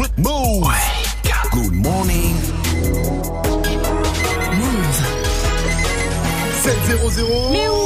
Move. Good morning. Move. 700. Mais oui,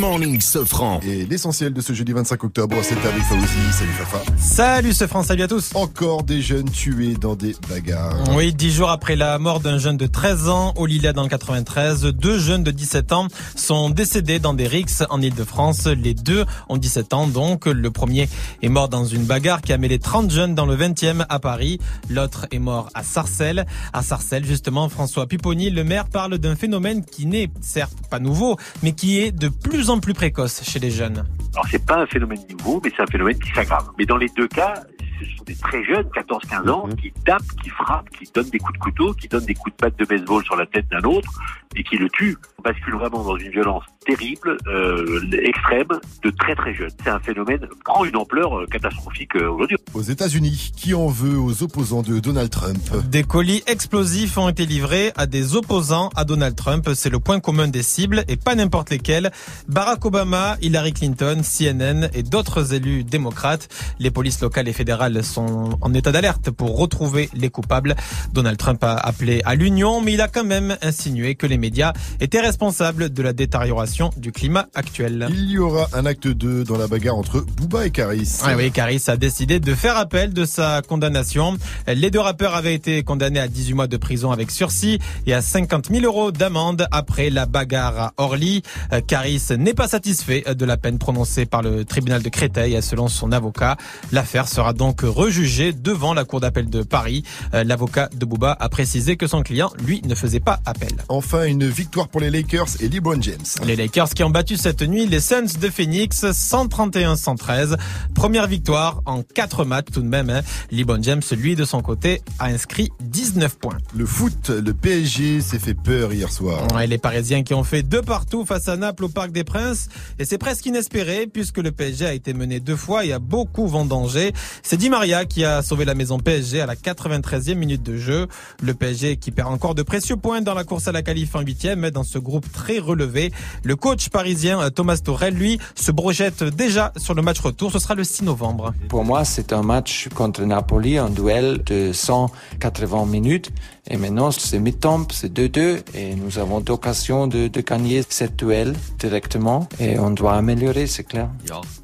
morning, Sofran. Et l'essentiel de ce jeudi 25 octobre, c'est avec Fawzi. Salut Fafa. Salut ce France, salut à tous. Encore des jeunes tués dans des bagarres. Oui, dix jours après la mort d'un jeune de 13 ans au Lillet dans le 93, deux jeunes de 17 ans sont décédés dans des rixes en Ile-de-France. Les deux ont 17 ans donc. Le premier est mort dans une bagarre qui a mêlé 30 jeunes dans le 20e à Paris. L'autre est mort à Sarcelles. À Sarcelles, justement, François Pipponi, le maire, parle d'un phénomène qui n'est certes pas nouveau, mais qui est de plus en plus précoce chez les jeunes. Alors c'est pas un phénomène nouveau, mais c'est un phénomène qui s'aggrave. Mais dans les deux cas, ce sont des très jeunes, 14-15 ans, qui tapent, qui frappent, qui donnent des coups de couteau, qui donnent des coups de batte de baseball sur la tête d'un autre et qui le tuent. On bascule vraiment dans une violence terrible, euh, extrême, de très très jeunes. C'est un phénomène qui prend une ampleur euh, catastrophique euh, aujourd'hui. Aux États-Unis, qui en veut aux opposants de Donald Trump? Des colis explosifs ont été livrés à des opposants à Donald Trump. C'est le point commun des cibles et pas n'importe lesquels. Barack Obama, Hillary Clinton, CNN et d'autres élus démocrates. Les polices locales et fédérales sont en état d'alerte pour retrouver les coupables. Donald Trump a appelé à l'union, mais il a quand même insinué que les médias étaient responsables de la détérioration du climat actuel. Il y aura un acte 2 dans la bagarre entre Booba et Caris. Ah oui, Caris a décidé de faire appel de sa condamnation. Les deux rappeurs avaient été condamnés à 18 mois de prison avec sursis et à 50 000 euros d'amende après la bagarre à Orly. Caris n'est pas satisfait de la peine prononcée par le tribunal de Créteil selon son avocat. L'affaire sera donc rejugée devant la cour d'appel de Paris. Euh, L'avocat de Booba a précisé que son client, lui, ne faisait pas appel. Enfin, une victoire pour les Lakers et LeBron James. Les Lakers qui ont battu cette nuit les Suns de Phoenix 131-113. Première victoire en 4 matchs tout de même. Hein. LeBron James, lui de son côté, a inscrit 19 points. Le foot, le PSG s'est fait peur hier soir. Ouais, les Parisiens qui ont fait deux partout face à Naples au Parc des Princes. Et c'est presque inespéré puisque le PSG a été mené deux fois et a beaucoup vendangé. C'est Di Maria qui a sauvé la maison PSG à la 93e minute de jeu. Le PSG qui perd encore de précieux points dans la course à la qualif en huitième dans ce groupe très relevé. Le coach parisien Thomas Torel, lui, se projette déjà sur le match retour. Ce sera le 6 novembre. Pour moi, c'est un match contre Napoli, un duel de 180 minutes. Et maintenant, c'est mi-temps, c'est 2-2. Et nous avons l'occasion de, de gagner cette duel directement. Et on doit améliorer, c'est clair.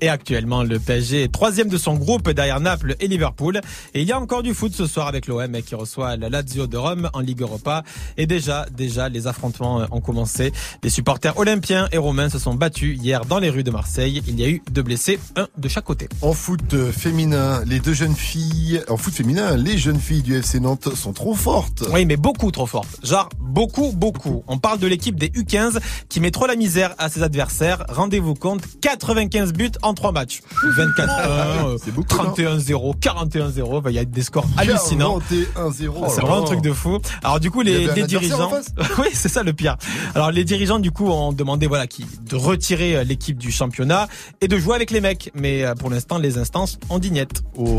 Et actuellement, le PSG est troisième de son groupe derrière Naples et Liverpool. Et il y a encore du foot ce soir avec l'OM qui reçoit la Lazio de Rome en Ligue Europa. Et déjà, déjà, les affrontements ont commencé. Les supporters olympiens et romains se sont battus hier dans les rues de Marseille. Il y a eu deux blessés, un de chaque côté. En foot féminin, les deux jeunes filles, en foot féminin, les jeunes filles du FC Nantes sont trop fortes. Oui, mais beaucoup trop fortes. Genre, beaucoup, beaucoup. On parle de l'équipe des U15 qui met trop la misère à ses adversaires. Rendez-vous compte, 95 buts en 3 matchs. 24-1, 31-0, 41-0. Il y a des scores hallucinants. 41-0. C'est vraiment un truc de fou. Alors du coup, les, les dirigeants... oui, c'est ça le pire. Alors les dirigeants du coup ont demandé voilà qui de retirer l'équipe du championnat et de jouer avec les mecs. Mais pour l'instant, les instances ont dignette. Oh.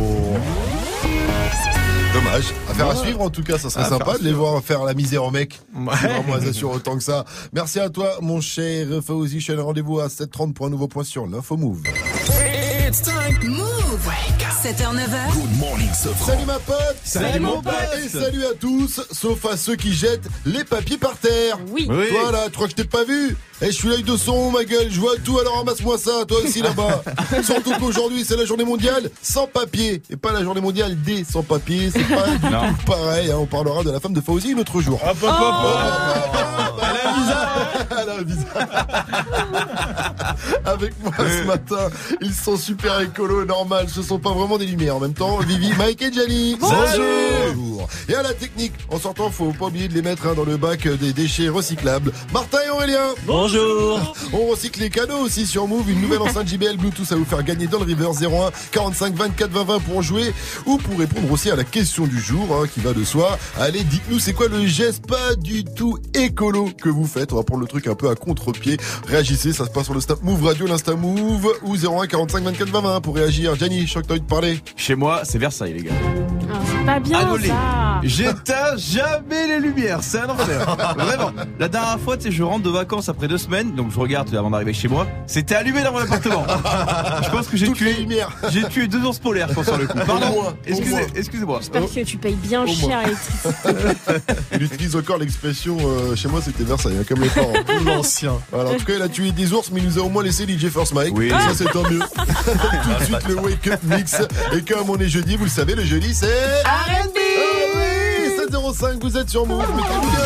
Dommage. Affaire à suivre en tout cas, ça serait Affaire sympa de les voir faire la misère aux mecs. Ouais. Vraiment, elles assurent autant que ça. Merci à toi, mon cher Fawzi. Je te donne rendez-vous à 7h30 pour un nouveau point sur l'info move. It's time. Move. 7h, 9h. Good morning, Sofran. Salut ma pote. Salut, mon pote. Et salut à tous, sauf à ceux qui jettent les papiers par terre. Oui. Toi là, tu crois que je t'ai pas vu? Eh, je suis l'œil de son, ma gueule, je vois tout, alors ramasse-moi ça, toi aussi là-bas. Surtout qu'aujourd'hui, c'est la journée mondiale sans papier. Et pas la journée mondiale des sans papier. C'est pas du tout pareil. hein. On parlera de la femme de Fauzi un autre jour. Hop, hop, hop, hop. Elle a un visa. Elle a un visa. Avec moi ce matin, ils sont super écolos, normal. Ce sont pas vraiment des lumières. En même temps, Vivi, Mike et Gianni. Bonjour. Et à la technique, en sortant, faut pas oublier de les mettre hein, dans le bac des déchets recyclables. Martin et Aurélien. Bonjour. On recycle les cadeaux aussi sur Move. Une nouvelle enceinte JBL Bluetooth à vous faire gagner dans le River 01 45 24 20 20 pour jouer ou pour répondre aussi à la question du jour hein, qui va de soi. Allez, dites-nous c'est quoi le geste? Pas du tout écolo que vous faites. On va prendre le truc un peu à contre-pied. Réagissez, ça se passe sur le Snap Move Radio, l'Insta Move ou 01 45 24 20, 20 pour réagir. Gianni, je crois que t'as envie de parler. Chez moi, c'est Versailles, les gars. Ah, c'est pas bien. Annulé. J'éteins jamais les lumières. C'est un enfer. Vraiment. La dernière fois, tu sais, je rentre de vacances après deux semaines, donc je regarde avant d'arriver chez moi. C'était allumé dans mon appartement. je pense que j'ai Toutes tué. J'ai tué deux ours polaires, je pense, sur le. Pardon. Excusez, excusez-moi. J'espère que tu payes bien oh cher Il utilise encore l'expression euh, chez moi, c'était Versailles, hein, comme les parents. L'ancien. Voilà, en tout cas, il a tué des ours, mais il nous a au moins moins laissé DJ First Mike. Oui. Ça, c'est tant mieux. Tout de suite, le Wake Up Mix. Et comme on est jeudi, vous le savez, le jeudi, c'est. RB oh ah oui 705, vous êtes sur Move, mettez-vous bien.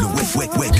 Le Wake Wake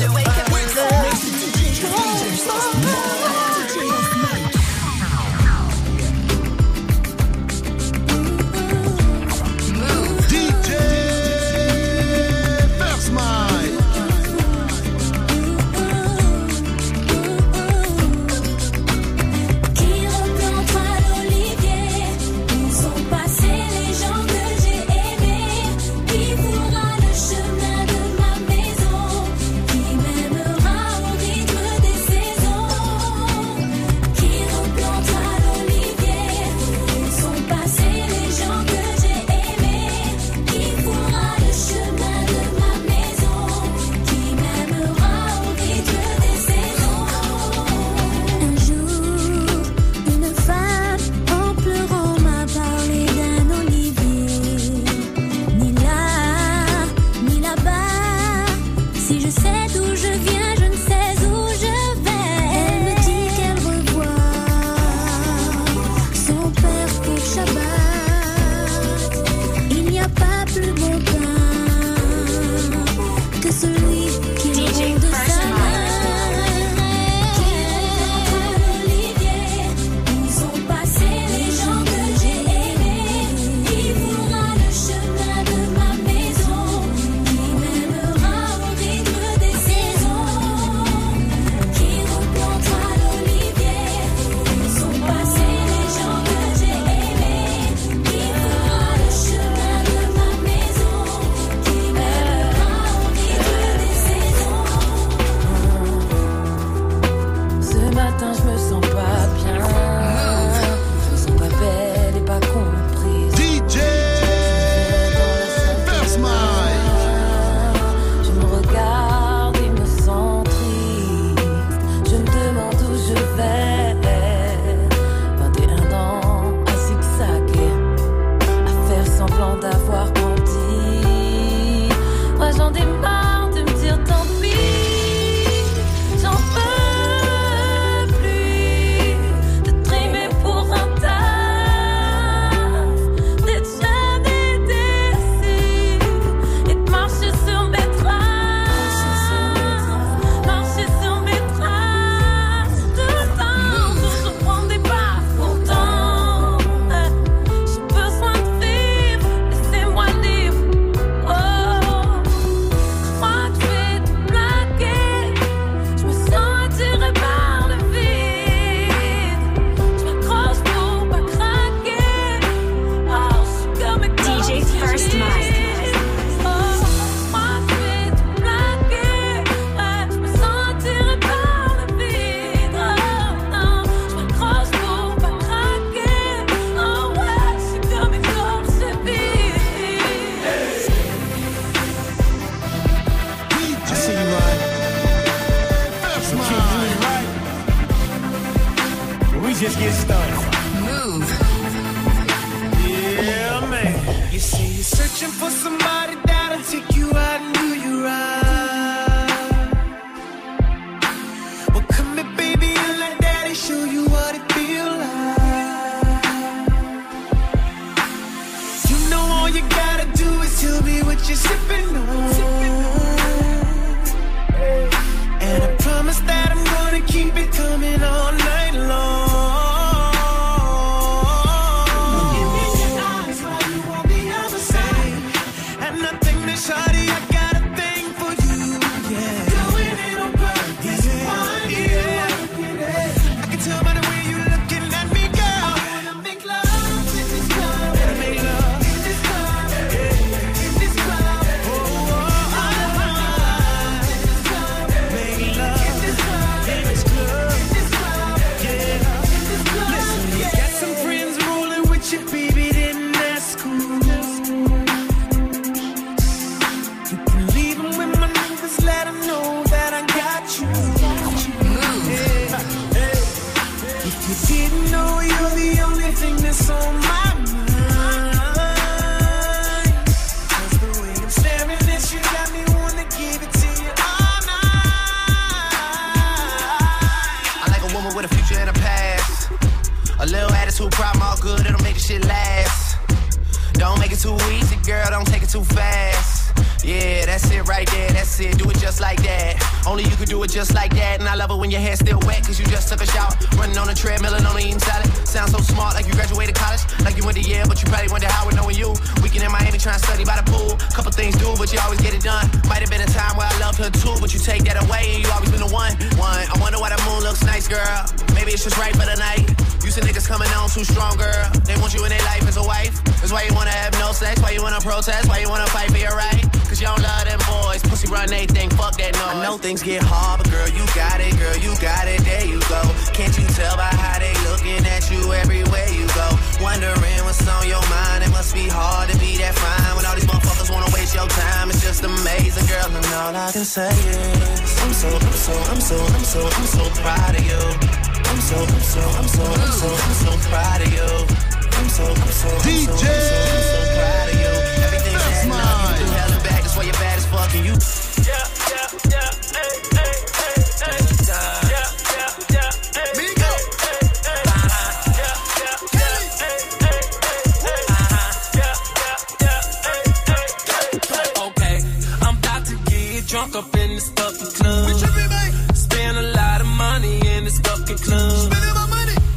drunk up in this fucking club. Spend a lot of money in this fucking club.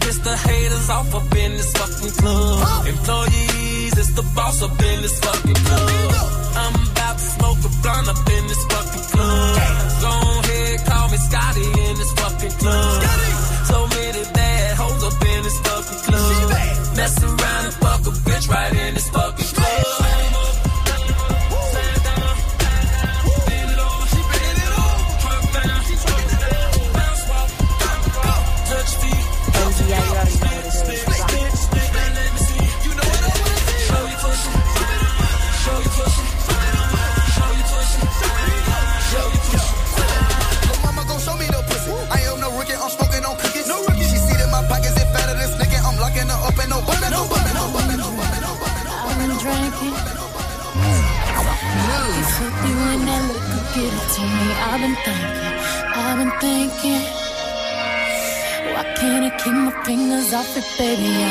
Piss the haters off up in this fucking club. Employees, it's the boss up in this fucking baby? I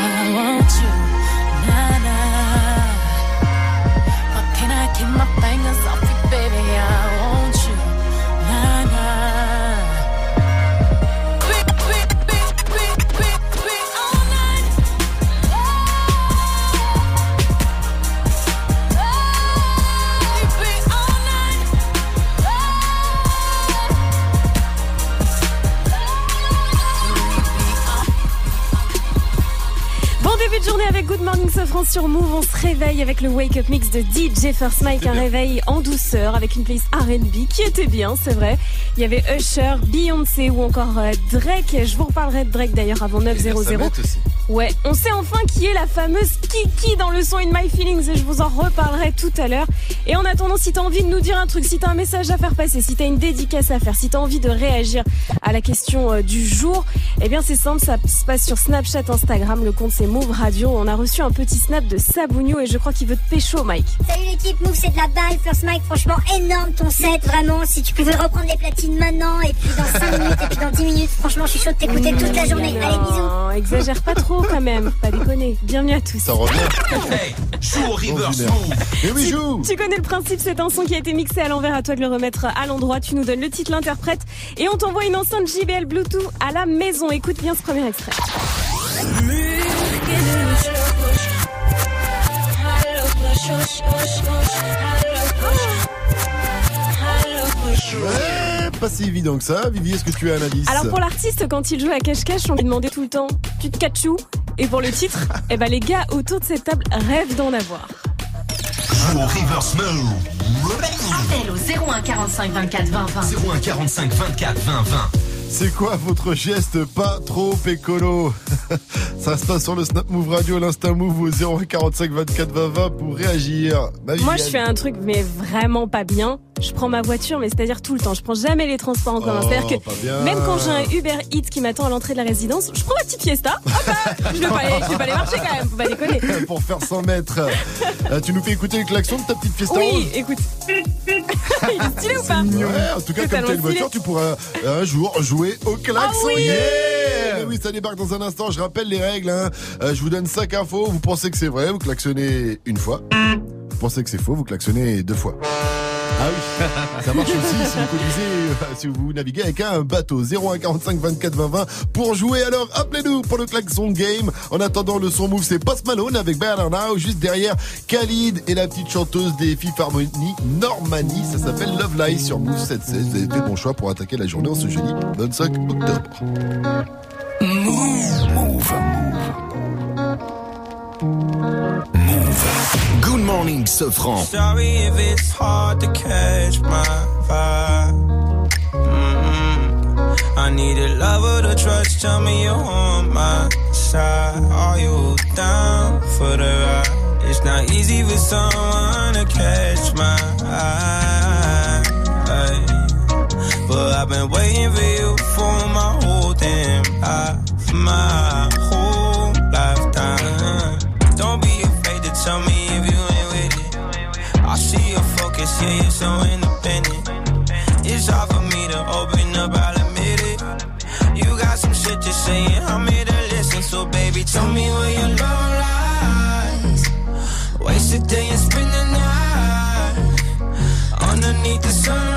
Réveille avec le Wake Up Mix de DJ First Mike. Un réveil en douceur avec une playlist R&B qui était bien, c'est vrai. Il y avait Usher, Beyoncé ou encore euh, Drake. Je vous reparlerai de Drake d'ailleurs avant 900. Ouais, on sait enfin qui est la fameuse Kiki dans le son In My Feelings et je vous en reparlerai tout à l'heure. Et en attendant, si t'as envie de nous dire un truc, si t'as un message à faire passer, si t'as une dédicace à faire, si t'as envie de réagir à la question euh, du jour, eh bien c'est simple, ça se passe sur Snapchat, Instagram, le compte c'est Move Radio. On a reçu un petit snap de Sabougno et je crois qu'il veut te pécho, Mike. Salut l'équipe Move, c'est de la balle. First Mike, franchement énorme ton set, vraiment. Si tu pouvais reprendre les platines maintenant et puis dans 5 minutes et puis dans 10 minutes, franchement, je suis chaud de t'écouter toute la journée. Allez, bisous. Non, exagère pas trop quand même, pas déconner. Bienvenue à tous. Ça revient. Hey, joue au reverse move. Oui, Tu- Tu connais le principe, c'est un son qui a été mixé à l'envers, à toi de le remettre à l'endroit. Tu nous donnes le titre, l'interprète et on t'envoie une enceinte JBL Bluetooth à la maison. Écoute bien ce premier extrait. Ouais, pas si évident que ça. Vivi, est-ce que tu as un indice Alors pour l'artiste, quand il joue à cache-cache, on lui demandait tout le temps Tu te catches où Et pour le titre, eh ben les gars autour de cette table rêvent d'en avoir. Joue au reverse. Appel au 01 45 24 20 20. 01 45 24 20 20. C'est quoi votre geste pas trop écolo? Ça se passe sur le Snap Move Radio, l'Insta Move au 0145 24 20 20 pour réagir. Moi, je fais un truc, mais vraiment pas bien. Je prends ma voiture, mais c'est-à-dire tout le temps. Je prends jamais les transports en commun. Oh, c'est-à-dire pas que même quand j'ai un Uber Eats qui m'attend à l'entrée de la résidence, je prends ma petite fiesta. Hop là, je vais pas aller, je vais pas aller marcher quand même, faut pas déconner. pour faire 100 mètres. Euh, tu nous fais écouter le klaxon de ta petite fiesta Oui, rose écoute. Il est stylé ou pas Ouais, en tout cas, comme tu as une voiture, tu pourras euh, un jour jouer au klaxon. Ah oui Yeah oui, ça débarque dans un instant. Je rappelle les règles. hein. Euh, je vous donne 5 infos. Vous pensez que c'est vrai Vous klaxonnez une fois. Vous pensez que c'est faux, vous klaxonnez deux fois. Ah oui, ça marche aussi si vous euh, si vous naviguez avec un bateau. 0145 24 20 20 pour jouer. Alors appelez-nous pour le klaxon game. En attendant, le son move, c'est Post Malone avec Bernard Now. Juste derrière, Khalid et la petite chanteuse des Fifth Harmony, Normani. Ça s'appelle Love Live sur Move 716. Vous avez fait bon choix pour attaquer la journée en ce jeudi 25 octobre. Move. Move. Move. Good morning, Sofran. Sorry if it's hard to catch my vibe. Mm -hmm. I need a lover to trust. Tell me you're on my side. Are you down for the ride? It's not easy for someone to catch my eye. But I've been waiting for you for my whole damn life. My yeah, you're so independent. It's hard for me to open up, I'll admit it. You got some shit to say, and I'm here to listen. So, baby, tell me where your love lies. Waste a day and spend the night underneath the sun.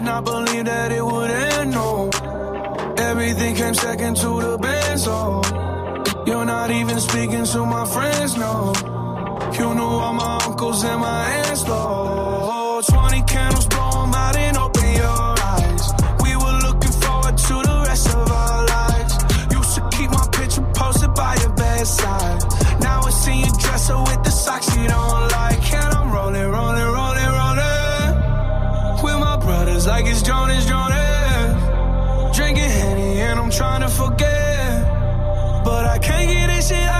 did not believe that it would end, no. Everything came second to the band, so you're not even speaking to my friends, no. You knew all my uncles and my aunts, though. trying to forget, but I can't get this shit out.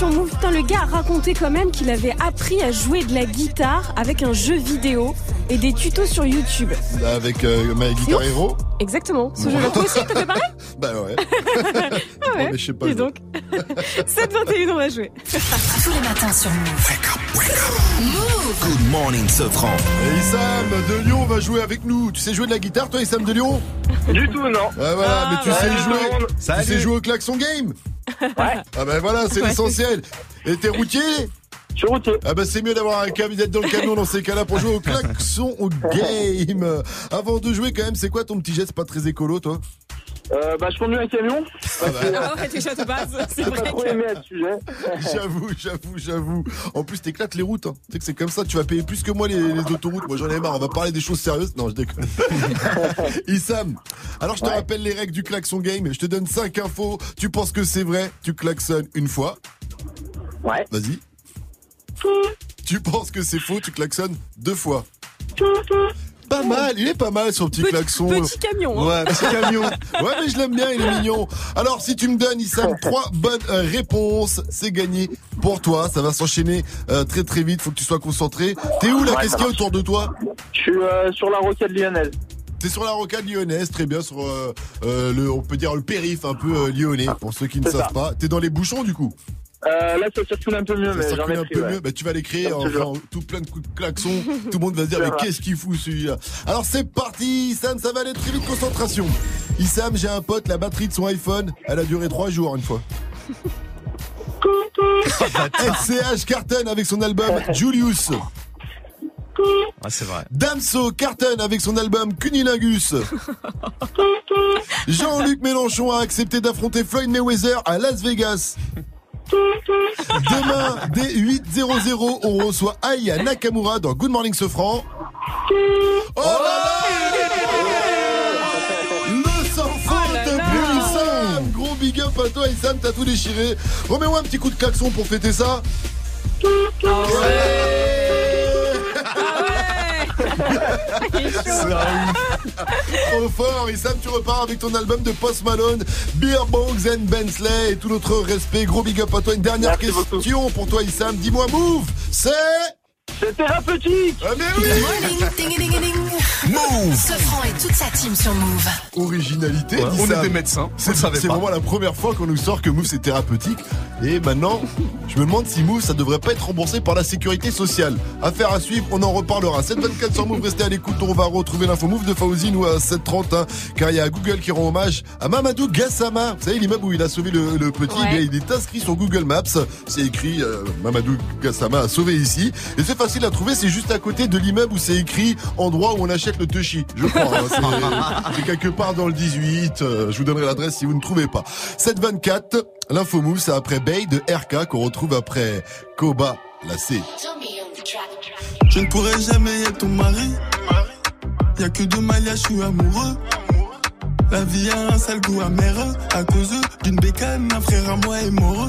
Better Now sur Move. Putain, le gars a raconté quand même qu'il avait appris à jouer de la guitare avec un jeu vidéo et des tutos sur YouTube. Avec euh, My Guitar. Hero Exactement. Ce jeu-là, toi aussi, t'as fait pareil Bah ouais. Ah ouais. mais je sais pas Dis donc. 7-21, on va jouer. Tous les matins sur Move. Move Good morning, Sofran. Et Issam de Lyon va jouer avec nous. Tu sais jouer de la guitare, toi, Issam de Lyon? Du tout, non. Ah voilà, Ah, mais tu ouais. sais le jouer. Tu sais jouer au klaxon game Ouais. Ah ben voilà, c'est Ouais. l'essentiel. Et t'es routier Je suis routier. Ah bah c'est mieux d'avoir un camion dans le camion dans ces cas-là pour jouer au klaxon au game. Avant de jouer quand même, c'est quoi ton petit geste pas très écolo toi? Euh, bah, je conduis un camion. Ah bah, Ah ouais, déjà de base, c'est J'ai pas vrai trop que... aimé à ce sujet. J'avoue, j'avoue, j'avoue. En plus, t'éclates les routes. Hein. Tu sais que c'est comme ça, tu vas payer plus que moi les, les autoroutes. Moi, j'en ai marre. On va parler des choses sérieuses. Non, je déconne. Issam, alors je te Ouais. rappelle les règles du klaxon game. Je te donne 5 infos. Tu penses que c'est vrai Tu klaxonnes une fois. Ouais. Vas-y. Tu penses que c'est faux Tu klaxonnes deux fois. Pas mal, il est pas mal son petit Petit, klaxon. petit camion. hein. Ouais, petit camion. Ouais, mais je l'aime bien, il est mignon. Alors, si tu me donnes, Issam, trois bonnes euh, réponses, c'est gagné pour toi. Ça va s'enchaîner euh, très très vite. Faut que tu sois concentré. T'es où là Ouais, Qu'est-ce qu'il y a autour de toi? Je suis euh, sur la rocade lyonnaise. T'es sur la rocade lyonnaise, très bien sur euh, euh, le, on peut dire le périph un peu euh, lyonnais pour ceux qui ne savent ça. pas. T'es dans les bouchons du coup? Euh, là, ça circule un peu mieux, Ça mais j'en ai un pris, peu ouais. mieux. Bah, tu vas les créer Comme en tout plein de coups de klaxon. Tout le monde va se dire mais qu'est-ce qu'il fout celui-là? Alors c'est parti, Issam, ça va aller très vite. Concentration. Issam, j'ai un pote, la batterie de son iPhone, elle a duré trois jours une fois. SCH Carton avec son album Julius. Ah, c'est vrai. Damso Carton avec son album Cunilingus. Jean-Luc Mélenchon a accepté d'affronter Floyd Mayweather à Las Vegas. Demain, dès 8.00, on reçoit Aya Nakamura dans Good Morning Sofran. Oh là là Le sans faute Issam Gros big up à toi Issam, t'as tout déchiré. Remets-moi un petit coup de klaxon pour fêter ça. Trop fort, Issam, tu repars avec ton album de Post Malone, Beer Bongs and Bensley et tout notre respect. Gros big up à toi. Une dernière Merci beaucoup. question pour toi, Issam. Dis-moi, move, c'est. C'est thérapeutique Ah, mais oui Good morning, ding ding ding. Move Sofran et toute sa team sur Move. Originalité, Ouais, on d'Issam. était médecins. C'est vraiment la première fois qu'on nous sort que Move c'est thérapeutique. Et maintenant, je me demande si Move ça devrait pas être remboursé par la sécurité sociale. Affaire à suivre, on en reparlera. 724 sur Move, restez à l'écoute. On va retrouver l'info Move de Fauzi nous à 730. hein, car il y a Google qui rend hommage à Mamadou Gassama. Vous savez, l'immeuble où il a sauvé le, le petit, Ouais. bien, il est inscrit sur Google Maps. C'est écrit euh, Mamadou Gassama a sauvé ici. Et c'est facile à trouver, c'est juste à côté de l'immeuble où c'est écrit endroit où on achète le Tushi. Je crois. hein. C'est- quelque part dans le 18. euh, je vous donnerai l'adresse si vous ne trouvez pas. 724, l'info Move, c'est après Bay de RK qu'on retrouve après Koba, la C. Je ne pourrai jamais être ton mari. Y'a que de Malia, je suis amoureux. La vie a un sale goût amer à cause d'une bécane, un frère à moi est mort.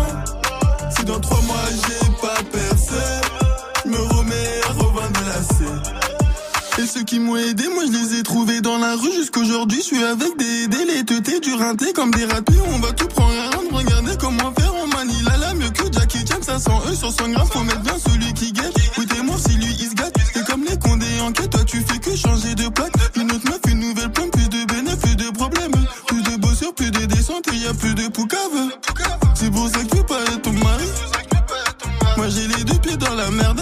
Ceux qui m'ont aidé, moi je les ai trouvés dans la rue jusqu'aujourd'hui. Je suis avec des teutés, du rinté comme des ratés. On va tout prendre à rendre, regardez comment faire. On manie la la mieux que Jackie Chan, 500 E sur 100 grammes. Faut mettre bien celui qui gagne. Écoutez-moi si lui il se gâte. C'est comme les condés en quête, toi tu fais que changer de plaque. Une autre meuf, une nouvelle pomme, plus de bénéfices, plus de problèmes. Plus de bossures, plus de descentes, et y a plus de poucave. C'est pour ça que tu pas être ton mari. Moi j'ai les deux pieds dans la merde.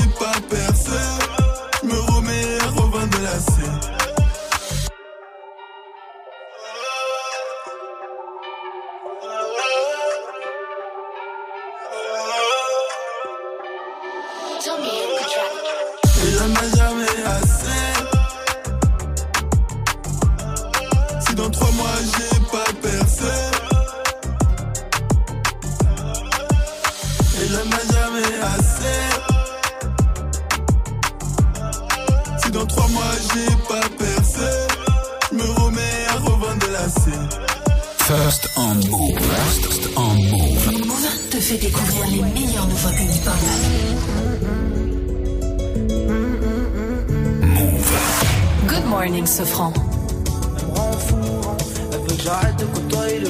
Ai jamais assez. Si dans trois mois j'ai pas percé. Je me remets à revendre la scène. First on move. First on move. Move te fait découvrir les meilleures nouveautés hip-hop. Good morning, Sofran. Elle me rend fou, elle veut que j'arrête de côtoyer le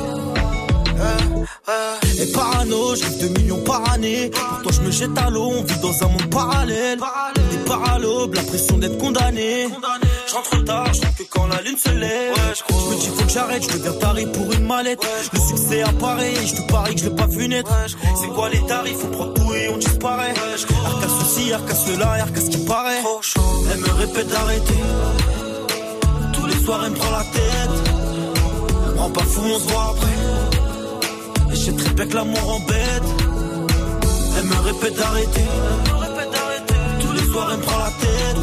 Et parano, rêve de millions par année. Pourtant, je me jette à l'eau, on vit dans un monde parallèle. Et par à l'aube, la pression d'être condamné. Je rentre tard, je que quand la lune se lève. je me dis, faut que j'arrête, je deviens taré pour une mallette. Le succès apparaît, et je te parie que je l'ai pas vu naître. C'est quoi les tarifs, on prend tout et on disparaît. Arca ceci, arca cela, arca ce qui paraît. Elle me répète d'arrêter. Tous les soirs, elle me prend la tête. Rends pas fou, on se voit après. Et je très bien que l'amour embête. Elle me répète d'arrêter. Tous les soirs, elle me prend la tête.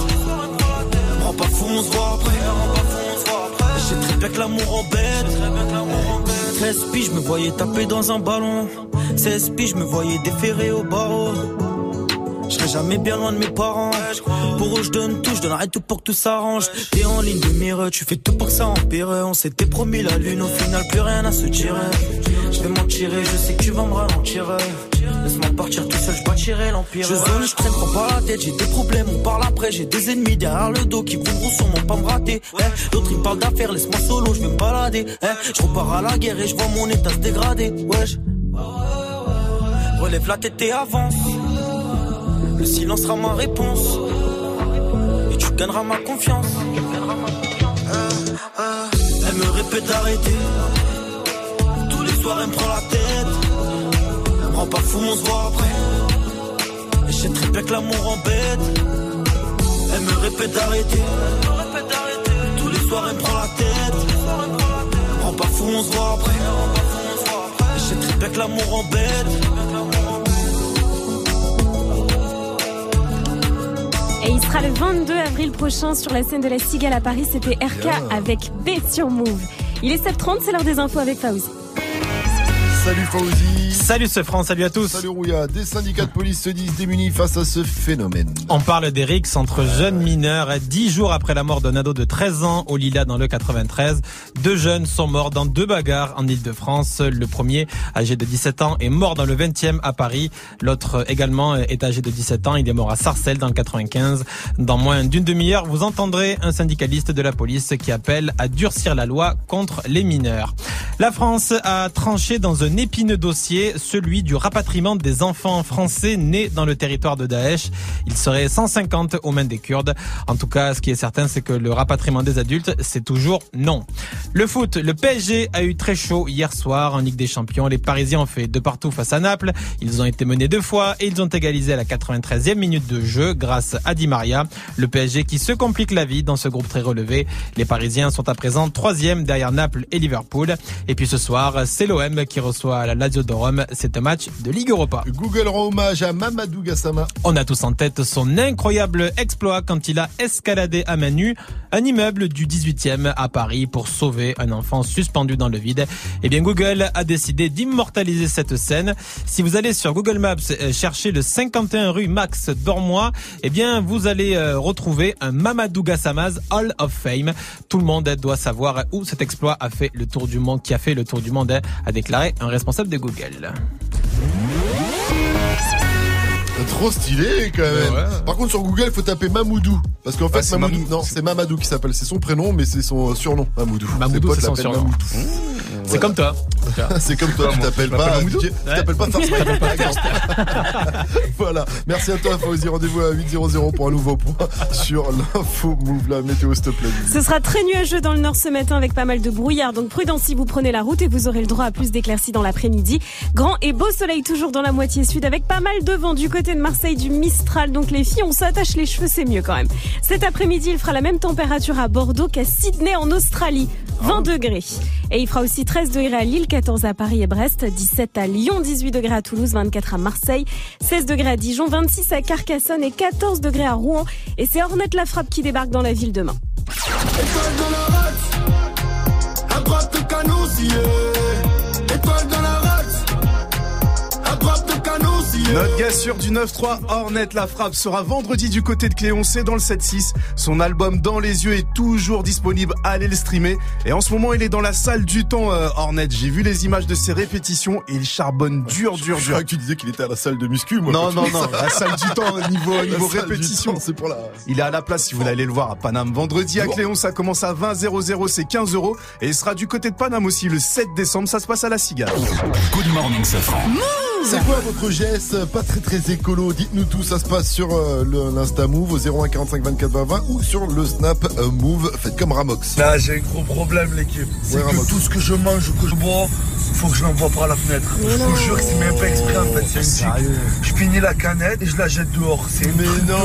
Rends pas fou, on se voit après. Et je sais très bien que l'amour embête. 13 piges, je me voyais taper dans un ballon. 16 piges, je me voyais déférer au barreau. Je jamais bien loin de mes parents. Pour eux, je donne tout, je donnerai tout pour que tout s'arrange. T'es en ligne de mire, tu fais tout pour que ça empire. On s'était promis la lune, au final, plus rien à se tirer. Je vais m'en tirer, je sais que tu vas me ralentir. Laisse-moi partir tout seul, je bâtirai l'empire. Je zone, je traîne, prends pas la tête, j'ai des problèmes, on parle après. J'ai des ennemis derrière le dos qui voudront sûrement pas me rater. Eh, D'autres ils parlent d'affaires, laisse-moi solo, je vais me balader. Eh, je repars à la guerre et je vois mon état se dégrader. Wesh. Relève la tête et avance. Le silence sera ma réponse. Et tu gagneras ma confiance. Elle me répète d'arrêter. Tous les soirs, elle me prend la tête. Elle me rend pas fou, on se voit après. Et je sais très bien que l'amour embête. Elle me répète d'arrêter. Tous les soirs, elle me prend la tête. Elle me rend pas fou, on se voit après. Et je sais très bien que l'amour embête. Et il sera le 22 avril prochain sur la scène de la Cigale à Paris. C'était RK avec B sur Move. Il est 7h30, c'est l'heure des infos avec Fauzi. Salut Fauzi. Salut ce France, salut à tous. Salut Rouya. Des syndicats de police se disent démunis face à ce phénomène. On parle des rixes entre jeunes mineurs. Dix jours après la mort d'un ado de 13 ans au Lila dans le 93, deux jeunes sont morts dans deux bagarres en Ile-de-France. Le premier, âgé de 17 ans, est mort dans le 20e à Paris. L'autre également est âgé de 17 ans. Il est mort à Sarcelles dans le 95. Dans moins d'une demi-heure, vous entendrez un syndicaliste de la police qui appelle à durcir la loi contre les mineurs. La France a tranché dans un épineux dossier, celui du rapatriement des enfants français nés dans le territoire de Daesh. Il serait 150 aux mains des Kurdes. En tout cas, ce qui est certain, c'est que le rapatriement des adultes, c'est toujours non. Le foot, le PSG a eu très chaud hier soir en Ligue des Champions. Les Parisiens ont fait de partout face à Naples. Ils ont été menés deux fois et ils ont égalisé à la 93e minute de jeu grâce à Di Maria. Le PSG qui se complique la vie dans ce groupe très relevé. Les Parisiens sont à présent troisième derrière Naples et Liverpool. Et puis ce soir, c'est l'OM qui reçoit la Lazio de Rome. C'est un match de Ligue Europa. Google rend hommage à Mamadou Gassama. On a tous en tête son incroyable exploit quand il a escaladé à main nue un immeuble du 18e à Paris pour sauver un enfant suspendu dans le vide. Eh bien, Google a décidé d'immortaliser cette scène. Si vous allez sur Google Maps chercher le 51 rue Max Dormois, eh bien, vous allez euh, retrouver un Mamadou Gassama's Hall of Fame. Tout le monde doit savoir où cet exploit a fait le tour du monde, qui a fait le tour du monde, hein, a déclaré un responsable de Google. Águila. Trop stylé quand même. Par contre sur Google faut taper Mamoudou parce qu'en fait Ah, c'est Mamoudou Mamoudou. non c'est Mamadou qui s'appelle c'est son prénom mais c'est son surnom Mamoudou. Mamoudou, c'est son surnom. Mamoudou. C'est comme toi. c'est comme toi tu t'appelles pas Mamoudou. Tu t'appelles pas. Voilà merci à toi Fauzi rendez-vous à 8.00 pour un nouveau point sur l'info move la météo s'il te plaît. Ce sera très nuageux dans le nord ce matin avec pas mal de brouillard. Donc prudence si vous prenez la route et vous aurez le droit à plus d'éclaircies dans l'après-midi. Grand et beau soleil toujours dans la moitié sud avec pas mal de vent du côté de Marseille du Mistral. Donc les filles, on s'attache les cheveux, c'est mieux quand même. Cet après-midi, il fera la même température à Bordeaux qu'à Sydney en Australie. 20 degrés. Et il fera aussi 13 degrés à Lille, 14 à Paris et Brest, 17 à Lyon, 18 degrés à Toulouse, 24 à Marseille, 16 degrés à Dijon, 26 à Carcassonne et 14 degrés à Rouen. Et c'est Ornette la frappe qui débarque dans la ville demain. Étoile dans la race, à droite le Notre gars sûr du 9-3, Ornette la frappe sera vendredi du côté de Cléoncé dans le 7-6. Son album Dans les yeux est toujours disponible, allez le streamer. Et en ce moment, il est dans la salle du temps, euh, Ornette. J'ai vu les images de ses répétitions et il charbonne dur, dur, Je dur. crois que tu disais qu'il était à la salle de muscu moi. Non, non, non, la salle du temps, niveau, La niveau répétition. temps, C'est pour la Il est à la place si vous voulez aller le voir à Paname. Vendredi à Bon. Cléon, ça commence à 20 00, c'est 15 euros. Et il sera du côté de Paname aussi le 7 décembre, ça se passe à la cigale. Good morning, Safran. C'est quoi votre geste Pas très très écolo. Dites-nous tout. Ça se passe sur euh, l'Insta Move au 01 45 24 20 20 ou sur le Snap euh, Move. Faites comme Ramox. Là, j'ai un gros problème, l'équipe. C'est Ouais, que Ramox. tout ce que je mange ou que je bois, faut que je l'envoie par la fenêtre. je vous jure que c'est même pas exprès, en fait. C'est un tic. Je finis la canette et je la jette dehors. C'est Mais non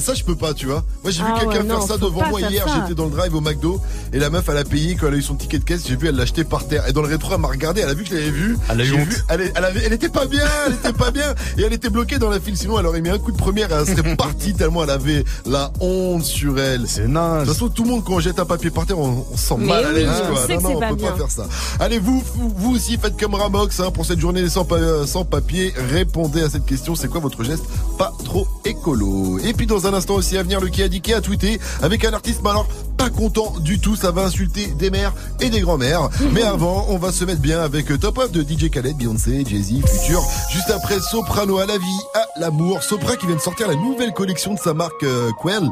Ça je peux pas tu vois Moi j'ai vu Ah quelqu'un ouais, faire non, ça devant moi hier. J'étais dans le drive au McDo Et la meuf elle a payé Quand elle a eu son ticket de caisse J'ai vu elle l'a acheté par terre Et dans le rétro elle m'a regardé Elle a vu que je l'avais vu Elle a eu honte. vu, elle, est- elle, avait, elle était pas bien Elle était pas bien Et elle était bloquée dans la file Sinon elle aurait mis un coup de première Et elle serait partie Tellement elle avait la honte sur elle C'est De naze. toute façon, tout le monde, quand on jette un papier par terre, on, on se sent Mais mal à l'aise. Non, non, on pas peut bien. pas faire ça. Allez, vous, vous, vous aussi, faites comme Ramox hein, pour cette journée sans, pa- sans papier. Répondez à cette question. C'est quoi votre geste pas trop écolo? Et puis dans un instant aussi à venir, le qui a dit qui a tweeté avec un artiste, mais alors pas content du tout. Ça va insulter des mères et des grands-mères. Mais avant, on va se mettre bien avec Top Up de DJ Khaled, Beyoncé, Jay-Z, Future. Juste après, Soprano à la vie, à l'amour. Sopra qui vient de sortir la nouvelle collection de sa marque euh, Quell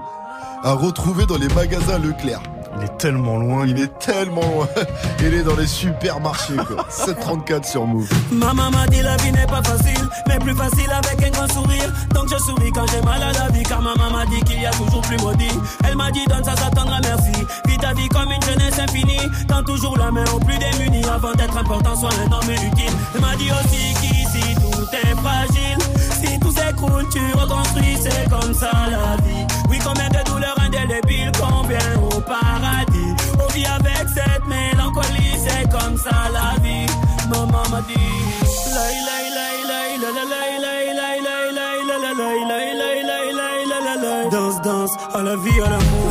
à retrouver dans les magasins Leclerc. Il est tellement loin. Il est tellement loin. Il est dans les supermarchés, quoi. 734 sur Move. Ma maman dit la vie n'est pas facile, mais plus facile avec un grand sourire. Donc je souris quand j'ai mal à la vie, car ma maman dit qu'il y a toujours plus maudit. Elle m'a dit donne ça, ça t'attendra, merci. Vis ta vie comme une jeunesse infinie. Tends toujours la main aux plus démunis avant d'être important, sois un homme utile. Elle m'a dit aussi qu'ici tout est fragile. Si tout s'écroule, tu reconstruis, c'est comme ça la vie. Oui, combien de douleurs indélébiles, combien paradis. On vit avec cette mélancolie, c'est comme ça la vie. Maman m'a dit. Danse, danse, à la vie, à l'amour.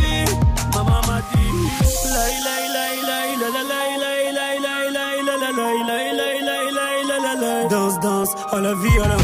Danse, danse, à la vie, à l'amour.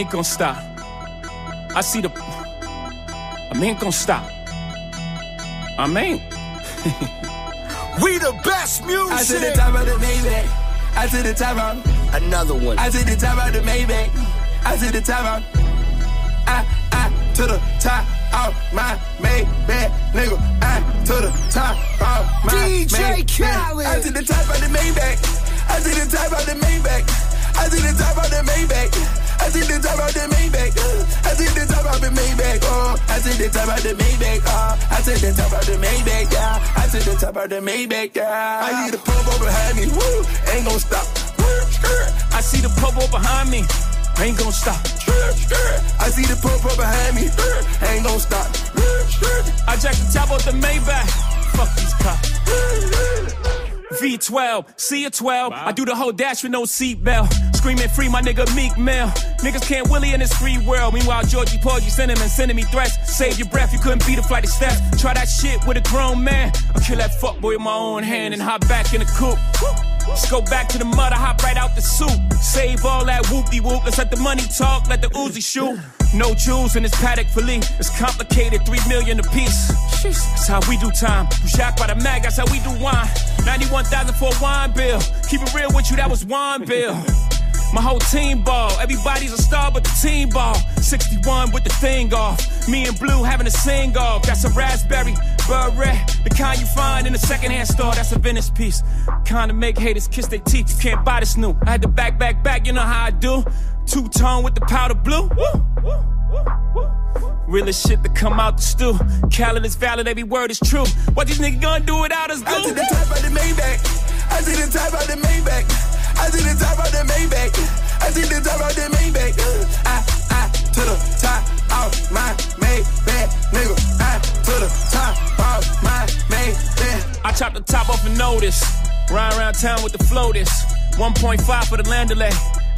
Ain't gonna stop. I see the. I ain't gonna stop. I mean. We the best music. I to the top of the Maybach. I to the top of another one. I to the top of the Maybach. I to the top of I I to the top of my Maybach, nigga. I to the top of my DJ Maybach. Khaled. I to the top of the Maybach. I to the top of the Maybach. I to the top of the Maybach. I to the top of the Maybach. uh, I to the top of the Maybach. Oh, I to the top of the Maybach. Oh, I to the top of the Maybach. Yeah, I to the top of the Maybach. Yeah, I a pump over behind me. Woo, ain't gonna stop. I see the popo behind me. Ain't gonna stop. I see the pump up behind me. Ain't gonna stop. I jack the top off the Maybach. Fuck these cops. V12, C a 12. I do the whole dash with no seatbelt. Screaming free, my nigga Meek Mill. Niggas can't Willie in this free world. Meanwhile, Georgie Porgy sending him and sending me threats. Save your breath, you couldn't beat a flight of steps. Try that shit with a grown man. I'll kill that fuckboy with my own hand and hop back in the coupe. Let's go back to the mud, I hop right out the soup. Save all that whoopty whoop. Let's let the money talk, let the Uzi shoot. No jewels in this paddock fillet. It's complicated, three million a piece. That's how we do time. You shocked by the mag, that's how we do wine. 91,000 for a wine bill. Keep it real with you, that was wine bill. My whole team ball. Everybody's a star but the team ball. 61 with the thing off. Me and Blue having a sing off. Got some raspberry, beret. The kind you find in a secondhand store. That's a Venice piece. Kind of make haters kiss their teeth. You can't buy this new. I had to back, back, back. You know how I do. Two tone with the powder blue. Woo. woo, woo, Realest shit to come out the stew. Khaled is valid, every word is true. What these niggas gonna do without us, I do? to the top of the Maybach. I to the top of the Maybach. I to the top of the Maybach. I to the top of the Maybach. Uh, I, I to the top of my Maybach, nigga. I to the top of my Maybach. I chop the top off a notice. Ride around town with the floaters. 1.5 for the landolay.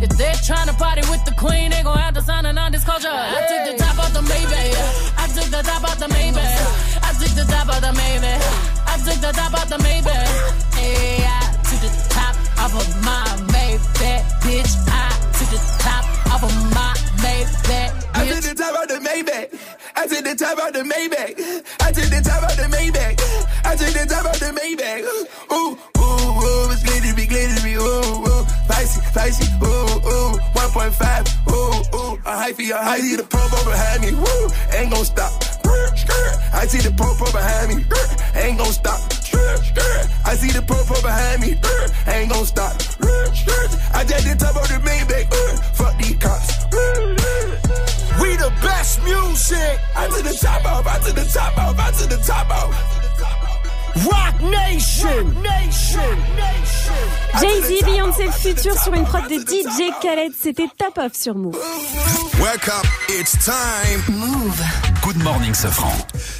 If they're trying to party with the queen, they gon' have to sign a non-disclosure. I took the top off the Maybach. I took the top off the Maybach. I took the top off the Maybach. I took the top off the Maybach. Hey, I took the top off of my Maybach, bitch. I to the top off of my Maybach, Bitch. I took the top out the Maybach. I took the top out the Maybach. I took the top out the Maybach. I took the top out the Maybach. Ooh, ooh, ooh, it's glittery, glittery, ooh, Spicy, spicy, ooh, ooh. 1.5, ooh, ooh. A hyphy, a hyphy, the popo behind me, woo. Ain't gon' stop. I see the popo behind me. Ain't gon' stop. I see the popo behind me. Ain't gon' stop. I just the top of the Maybach, uh, fuck these cops. We the best music. I to the top off, I to the top off, I to the top off. Rock Nation. Nation. Nation. Jay-Z, Beyoncé, le futur sur une prod de DJ Khaled. C'était Top Off sur Move. Wake up, it's time. Move. Good morning, Safran.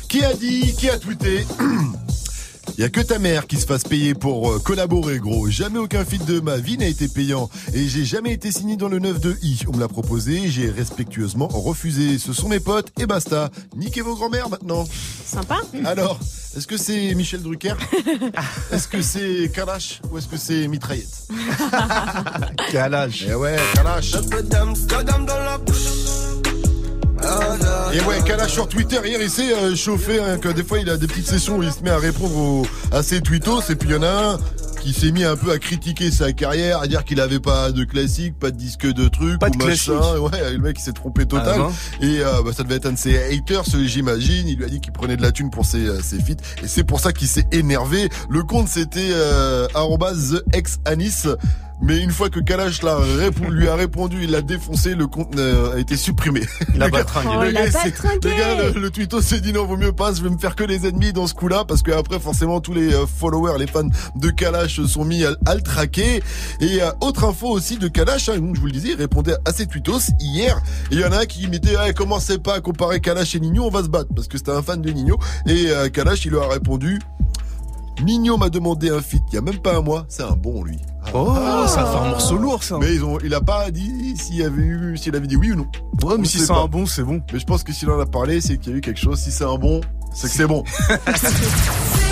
Qui a dit, qui a tweeté? y a que ta mère qui se fasse payer pour euh, collaborer, gros. Jamais aucun feat de ma vie n'a été payant. Et j'ai jamais été signé dans le 9 de I. On me l'a proposé, j'ai respectueusement refusé. Ce sont mes potes et basta. Niquez vos grand-mères maintenant. Sympa. Alors, est-ce que c'est Michel Drucker Est-ce que c'est Kalash Ou est-ce que c'est Mitraillette Kalash. Eh ouais, Kalash. Et ouais, Kalash sur Twitter, hier il s'est euh, chauffé, hein, que des fois il a des petites sessions où il se met à répondre à ses tweetos, et puis il y en a un qui s'est mis un peu à critiquer sa carrière, à dire qu'il avait pas de classique, pas de disque de trucs, Pas de machin. classique. Ouais, le mec il s'est trompé total. Ah bon et euh, bah, ça devait être un de ses haters, j'imagine. Il lui a dit qu'il prenait de la thune pour ses, euh, ses feats, et c'est pour ça qu'il s'est énervé. Le compte c'était euh, @thexanis. Mais une fois que Kalash l'a lui a répondu, il l'a défoncé, le compte euh, a été supprimé. Il a baltringué. Oh, le il a gars, le gars, le, le tweeto s'est dit non, vaut mieux pas, je vais me faire que des ennemis dans ce coup-là, parce que après, forcément, tous les euh, followers, les fans de Kalash sont mis à, à le traquer. Et euh, autre info aussi de Kalash, hein, je vous le disais, il répondait à ses tweetos hier. Et il y en a un qui mettait, ouais, commencez pas à comparer Kalash et Nino, on va se battre, parce que c'était un fan de Nino. Et euh, Kalash, il lui a répondu, Nino m'a demandé un feat il y a même pas un mois, c'est un bon lui. Oh, ça fait un morceau lourd, ça. Mais ils ont, il a pas dit s'il avait eu, s'il avait dit oui ou non. Ouais, On mais si c'est un bon, c'est bon. Mais je pense que s'il en a parlé, c'est qu'il y a eu quelque chose. Si c'est un bon, c'est que c'est bon.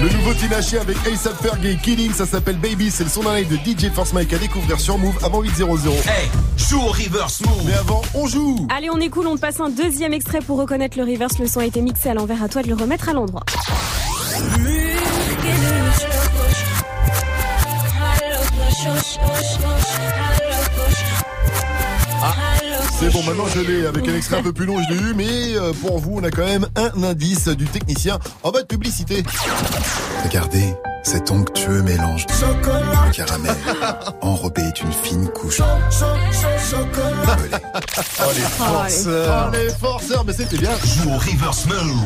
Le nouveau Tinaché avec ASAP Ferg et Killing, ça s'appelle Baby, c'est le son d'un live de DJ Force Mike à découvrir sur Move avant 8.00. Hey, joue au reverse move. Mais avant, on joue Allez, on est cool, on te passe un deuxième extrait pour reconnaître le reverse. Le son a été mixé à l'envers, à toi de le remettre à l'endroit. C'est bon, maintenant je l'ai avec un extrait un peu plus long, je l'ai eu, mais euh, pour vous, on a quand même un indice du technicien en bas de publicité. Regardez, cet onctueux mélange de caramel enrobé d'une fine couche. Pelé. Oh les forceurs Oh les forceurs, mais c'était bien Joue au reverse move.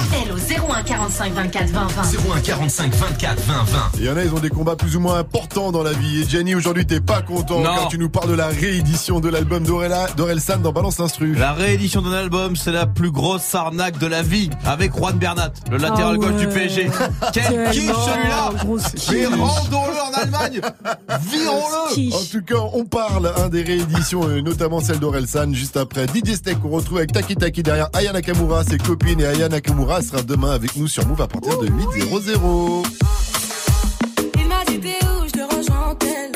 Appel au 01 45 24 20 20. 01 45 24 20 20. Il y en a, ils ont des combats plus ou moins importants dans la vie. Et Gianni, aujourd'hui, t'es pas content Non. car tu nous parles de la réédition de l'album d'Orella- d'Orelsan dans Balance l'Instru. La réédition d'un album, c'est la plus grosse arnaque de la vie. Avec Juan Bernat, le latéral Ah gauche du. PSG. Quel quiche Tellement, celui-là Mais rendons-le en Allemagne Virons-le. En tout cas, on parle hein, des rééditions, euh, notamment celle d'Orelsan, juste après DJ Steak qu'on retrouve avec Taki Taki derrière Aya Nakamura, ses copines, et Aya Nakamura sera demain avec nous sur Move à partir de 8.00. Il m'a dit t'es où, je te rejoins en tel.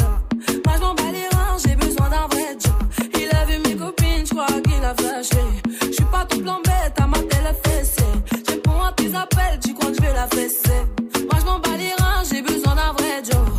Moi je m'en bats les reins, j'ai besoin d'un vrai job. Il a vu mes copines, je crois qu'il a flashé. Je suis pas tout plan bête, à ma télé fessée. Je réponds à tes appels, tu crois que je vais la fesser. Moi je m'en bats les reins, j'ai besoin d'un vrai job.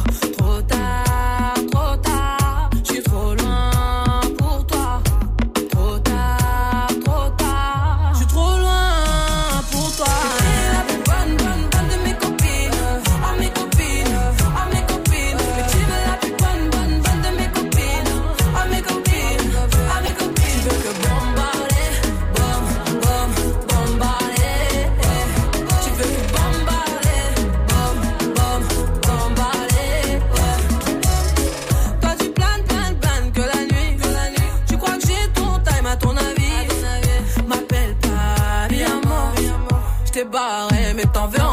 Mais t'en veux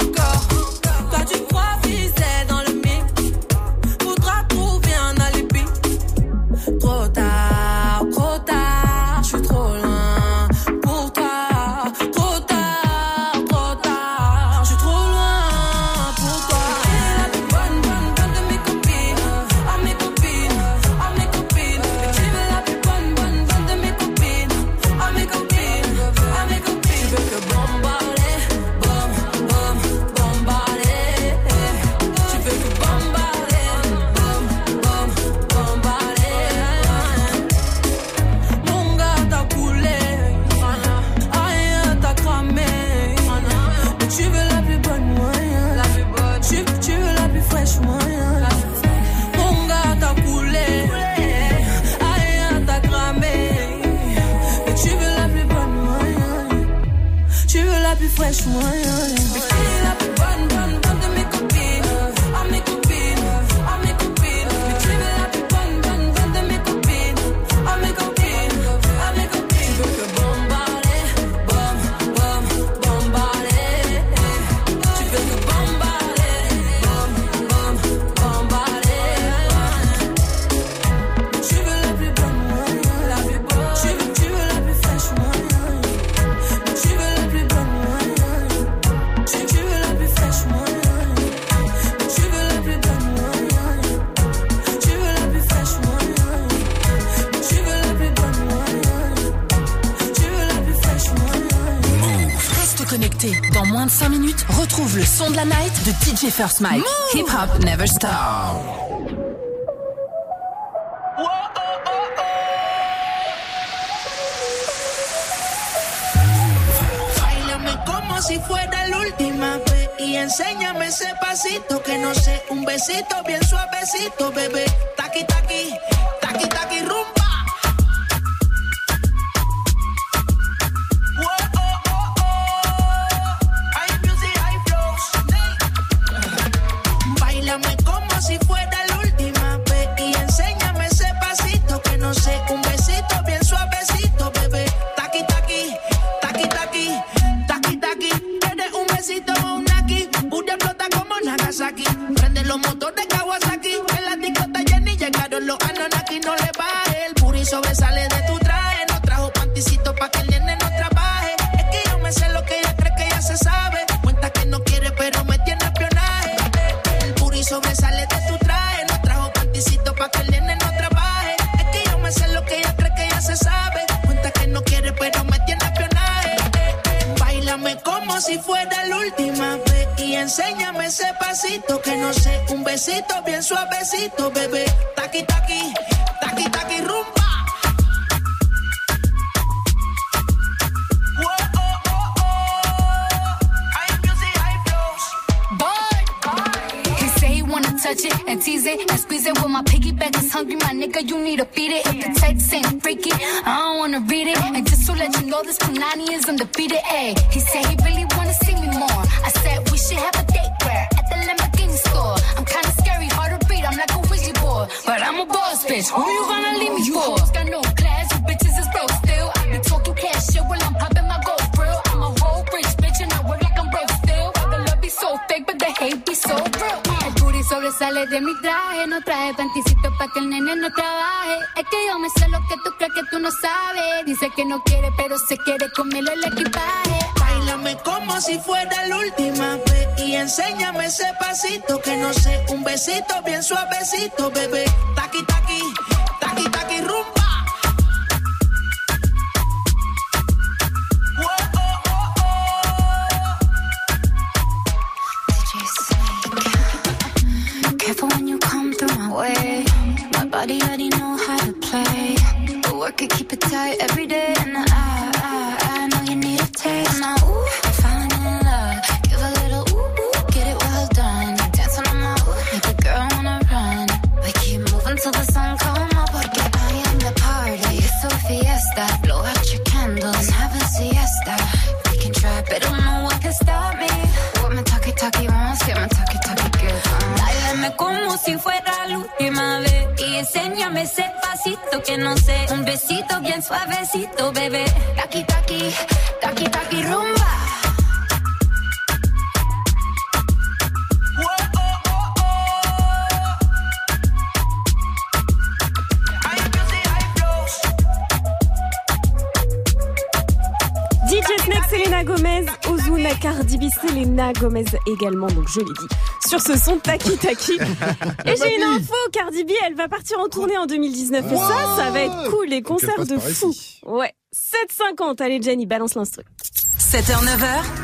much one. son de la night de DJ First Mike. Hip Hop Never Stop. si fuera la última vez y enséñame ese pasito que no sé, un besito bien suavecito, bebé. Taqui taqui bien suavecito, bebé. donc je l'ai dit, sur ce son Taki Taki. et j'ai une info, Cardi B, elle va partir en tournée en 2019. Et ça, ça va être cool, les concerts de fou. Ouais, 7,50. Allez, Jenny, balance l'instru. 7h, 9h.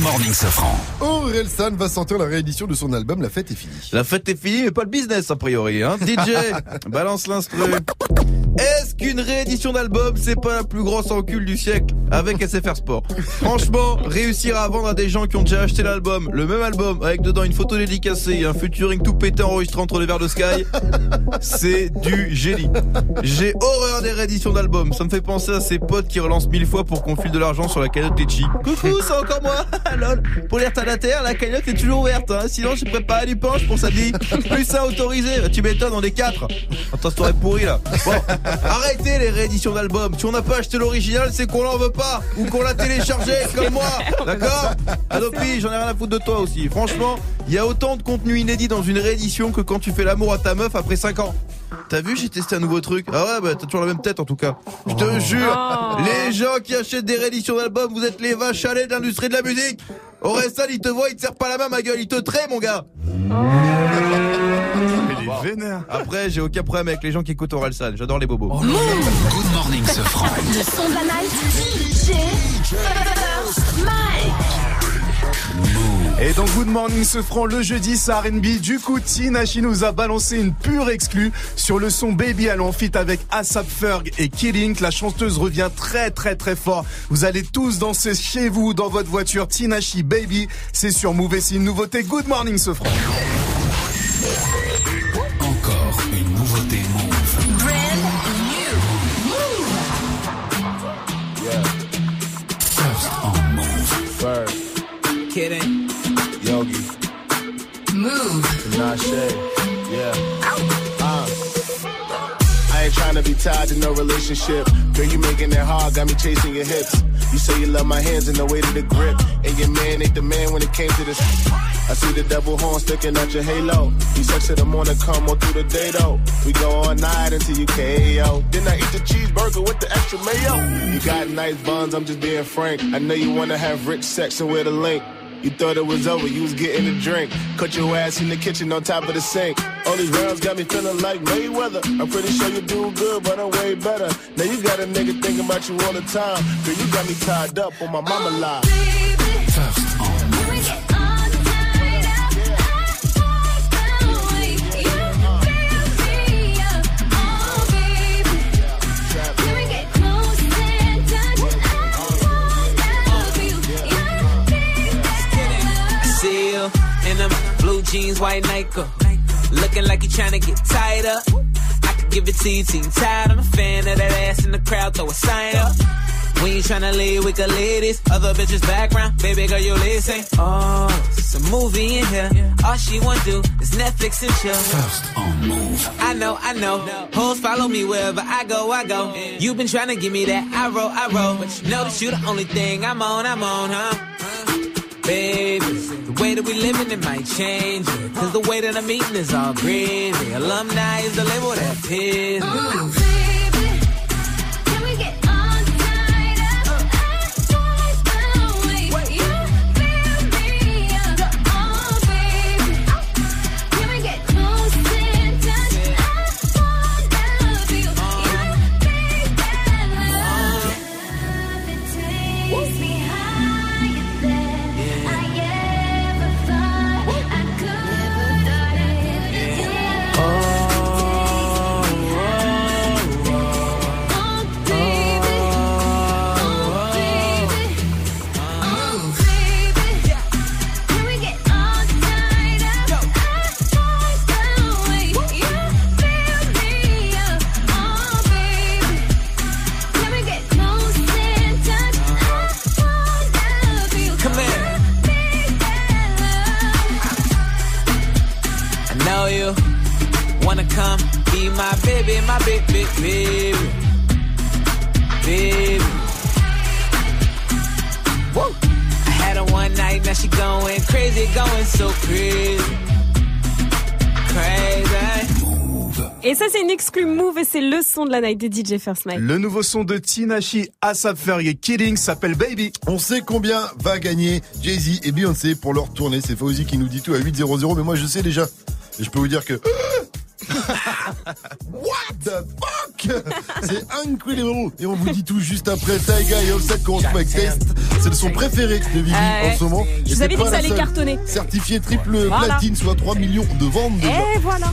Good Morning Sofran. Orelsan va sortir la réédition de son album La fête est finie. La fête est finie, mais pas le business a priori. Hein. DJ, balance l'instru. Est-ce qu'une réédition d'album, c'est pas la plus grosse encule du siècle avec SFR Sport? Franchement, réussir à vendre à des gens qui ont déjà acheté l'album, le même album, avec dedans une photo dédicacée et un featuring tout pété enregistré entre les verres de Sky, c'est du génie. J'ai horreur des rééditions d'albums. Ça me fait penser à ces potes qui relancent mille fois pour qu'on file de l'argent sur la cagnotte Litchi. Coucou, c'est encore moi. Lol. Pour les retardataires, la cagnotte est toujours ouverte. Hein. Sinon, j'ai préparé du punch pour samedi. Plus ça autorisé. Tu m'étonnes, on est quatre. Attends, c'est pourri là. Bon, arrêtez les rééditions d'albums. Si on n'a pas acheté l'original, c'est qu'on l'en veut pas ou qu'on l'a téléchargé comme moi. D'accord? Adopi, j'en ai rien à foutre de toi aussi. Franchement, il y a autant de contenu inédit dans une réédition que quand tu fais l'amour à ta meuf après 5 ans. T'as vu, j'ai testé un nouveau truc. Ah ouais, bah t'as toujours la même tête en tout cas. Je te jure, Oh. les gens qui achètent des rééditions d'albums, vous êtes les vaches à lait de l'industrie de la musique. Orelsan, il te voit, il te serre pas la main, ma gueule, il te trait, mon gars. Il est vénère. Après, j'ai aucun problème avec les gens qui écoutent Orelsan. J'adore les bobos. Good Morning Sofran. Le son de la night. DJ First Mike. Et dans Good Morning franc le jeudi, c'est R&B. Du coup, Tinashi nous a balancé une pure exclue sur le son Baby à fit avec Asap Ferg et Killing. La chanteuse revient très très très fort. Vous allez tous danser chez vous, dans votre voiture. Tinashi Baby, c'est sur Move c'est une nouveauté. Good Morning ce. Move. Yeah. Uh. I ain't trying to be tied to no relationship. Girl, you making it hard, got me chasing your hips. You say you love my hands and the weight of the grip. And your man ain't the man when it came to this. I see the devil horn sticking out your halo. You sex in the morning, come on through the day though. We go all night until you KO. Then I eat the cheeseburger with the extra mayo. You got nice buns, I'm just being frank. I know you wanna have rich sex and where the link. You thought it was over, you was getting a drink. Cut your ass in the kitchen on top of the sink. All these rounds got me feeling like Mayweather. I'm pretty sure you do good, but I'm way better. Now you got a nigga thinking about you all the time. Girl, you got me tied up on my mama lie. First on blue jeans, white Nike. Looking like you trying to get tied up. I could give it to you you tired. I'm a fan of that ass in the crowd, throw a sign up. When you tryna leave, with the ladies, other bitches background. Baby girl, you listen. Oh, it's a movie in here. All she wanna do is Netflix and chill. First on Move. I know, I know. Hoes follow me wherever I go, I go. You've been trying to give me that I roll, I roll. But you know that you the only thing I'm on, I'm on, huh? Baby, the way that we living, it might change it. Cause the way that I'm eating is all gravy. Alumni is the label that pays me. C'est le son de la night de DJ First Mike. Le nouveau son de Tinashi, Asap Ferg et Killing s'appelle Baby. On sait combien va gagner Jay-Z et Beyoncé pour leur tournée. C'est Fauzi qui nous dit tout à 8-0-0, mais moi je sais déjà. Et je peux vous dire que What the fuck? C'est incredible Et on vous dit tout juste après Taiga et Offset qu'on avec Taste. C'est le son préféré de Vivi Ah en ce moment. Je vous avais dit que ça la allait cartonner. Certifié triple Voilà. platine, soit 3 millions de ventes déjà. Et voilà.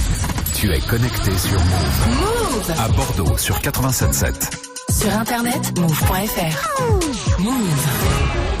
Tu es connecté sur Move. Move. À Bordeaux sur 87.7. Sur internet, move.fr. Move.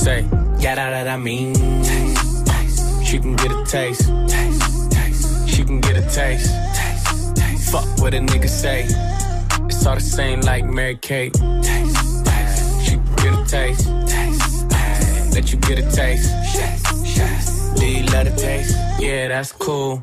Say, yeah, that, that I mean. Taste, taste. She can get a taste. taste, taste. She can get a taste. taste, taste. Fuck what a nigga say. It's all the same like Mary Kate. Taste, taste. She can get a taste. taste, taste. Let you get a taste. Yes, yes. Do you love the taste? Yeah, that's cool.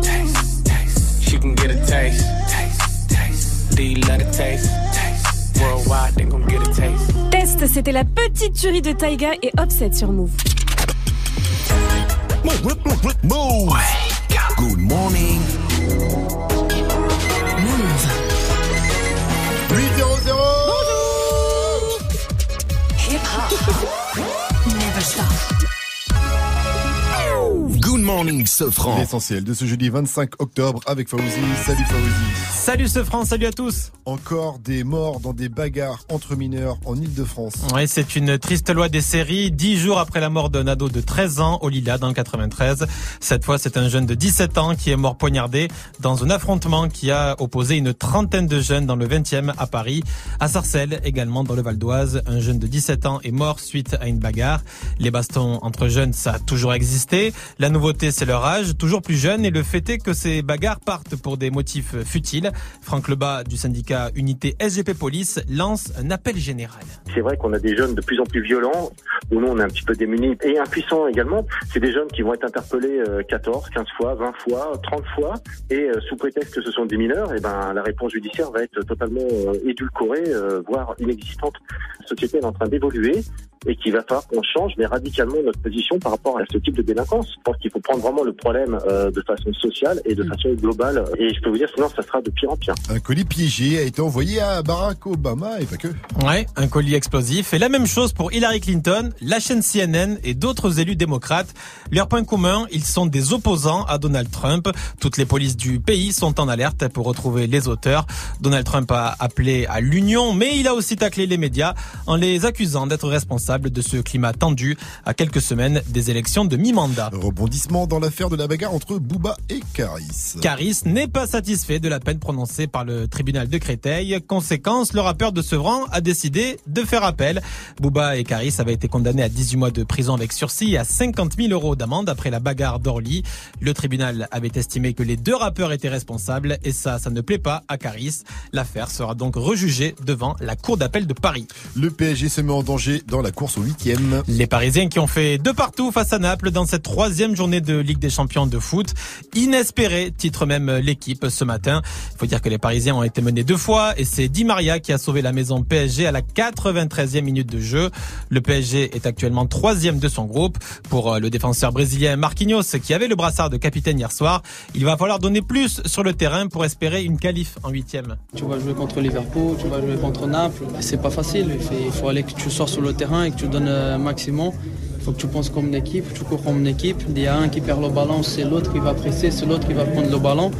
She can get a taste. taste. taste. Do you love the taste? taste. Worldwide, they gon' get a taste. Test, c'était la petite tuerie de Taiga et Offset sur Move. Move. Good morning. Move. 800 Hip hop. Never stop. Good morning. Sofran. L'essentiel de ce jeudi 25 octobre avec Fauzi. Salut Fauzi. Salut ce France, salut à tous. Encore des morts dans des bagarres entre mineurs en Ile-de-France. Ouais, c'est une triste loi des séries. Dix jours après la mort d'un ado de 13 ans au Lila dans le 93. Cette fois, c'est un jeune de 17 ans qui est mort poignardé dans un affrontement qui a opposé une trentaine de jeunes dans le 20e à Paris. À Sarcelles, également dans le Val d'Oise, un jeune de 17 ans est mort suite à une bagarre. Les bastons entre jeunes, ça a toujours existé. La nouveauté, c'est leur âge, toujours plus jeune, et le fait est que ces bagarres partent pour des motifs futiles. Franck Lebas du syndicat Unité SGP Police lance un appel général. C'est vrai qu'on a des jeunes de plus en plus violents, où nous on est un petit peu démunis et impuissants également. C'est des jeunes qui vont être interpellés euh, 14, 15 fois, 20 fois, 30 fois, et euh, sous prétexte que ce sont des mineurs, et ben la réponse judiciaire va être totalement euh, édulcorée, euh, voire inexistante. La société est en train d'évoluer et qu'il va falloir qu'on change mais radicalement notre position par rapport à ce type de délinquance. Je pense qu'il faut prendre vraiment le problème euh, de façon sociale et de façon globale. Et je peux vous dire, sinon ça sera de pire en pire. Un colis piégé a été envoyé à Barack Obama et pas que. Ouais, un colis explosif. Et la même chose pour Hillary Clinton, la chaîne CNN et d'autres élus démocrates. Leur point commun, ils sont des opposants à Donald Trump. Toutes les polices du pays sont en alerte pour retrouver les auteurs. Donald Trump a appelé à l'union, mais il a aussi taclé les médias en les accusant d'être responsables de ce climat tendu à quelques semaines des élections de mi-mandat. Rebondissement dans l'affaire de la bagarre entre Booba et Caris. Caris n'est pas satisfait de la peine prononcée par le tribunal de Créteil. Conséquence, le rappeur de Sevran a décidé de faire appel. Booba et Caris avaient été condamnés à 18 mois de prison avec sursis et à 50 000 euros d'amende après la bagarre d'Orly. Le tribunal avait estimé que les deux rappeurs étaient responsables et ça, ça ne plaît pas à Caris. L'affaire sera donc rejugée devant la cour d'appel de Paris. Le PSG se met en danger dans la course au huitième. Les Parisiens qui ont fait deux partout face à Naples dans cette troisième journée de Ligue des Champions de foot. Inespéré, titre même l'équipe ce matin. Il faut dire que les Parisiens ont été menés deux fois et c'est Di Maria qui a sauvé la maison PSG à la 93e minute de jeu. Le PSG est actuellement troisième de son groupe. Pour euh, le défenseur brésilien Marquinhos qui avait le brassard de capitaine hier soir, il va falloir donner plus sur le terrain pour espérer une qualif en huitième. Tu vas jouer contre Liverpool, tu vas jouer contre Naples. C'est pas facile. Il faut- Il faut aller que tu sors sur le terrain et que tu donnes un maximum. Il faut que tu penses comme une équipe, tu cours comme une équipe. Il y a un qui perd le ballon, c'est l'autre qui va presser, c'est l'autre qui va prendre le ballon.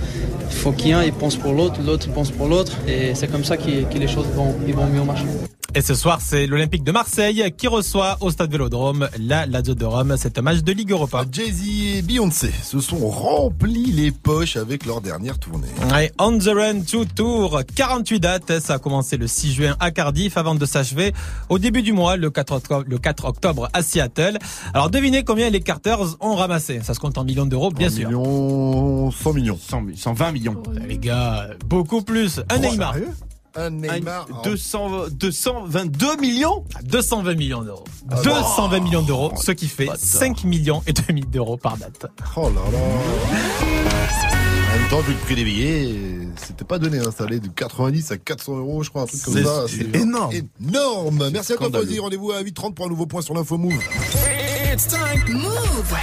Il faut qu'il y ait un, il pense pour l'autre, l'autre pense pour l'autre. Et c'est comme ça que, que les choses vont, ils vont mieux marcher. Et ce soir, c'est l'Olympique de Marseille qui reçoit au Stade Vélodrome la Lazio de Rome. C'est un match de Ligue Europa. Jay-Z et Beyoncé se sont remplis les poches avec leur dernière tournée. Ouais, On the Run to Tour, 48 dates, ça a commencé le 6 juin à Cardiff avant de s'achever au début du mois, le 4 octobre, le 4 octobre à Seattle. Alors devinez combien les Carters ont ramassé? Ça se compte en millions d'euros, bien 100 sûr. millions, 100 millions. 120 millions. Les gars, beaucoup plus. Un Oh, Neymar. Un Neymar. Un 200, 222 millions 220 millions d'euros. Ah, 220 millions d'euros, ce qui fait bâtard. 5 millions et demi d'euros par date. Oh là là. En même temps, vu le prix des billets, c'était pas donné. Hein. Ça allait de 90 à 400 euros, je crois, un truc comme C'est- ça. c'est énorme. Énorme. Merci à toi. Rendez-vous à 8h30 pour un nouveau point sur l'info Move. It's time. Move.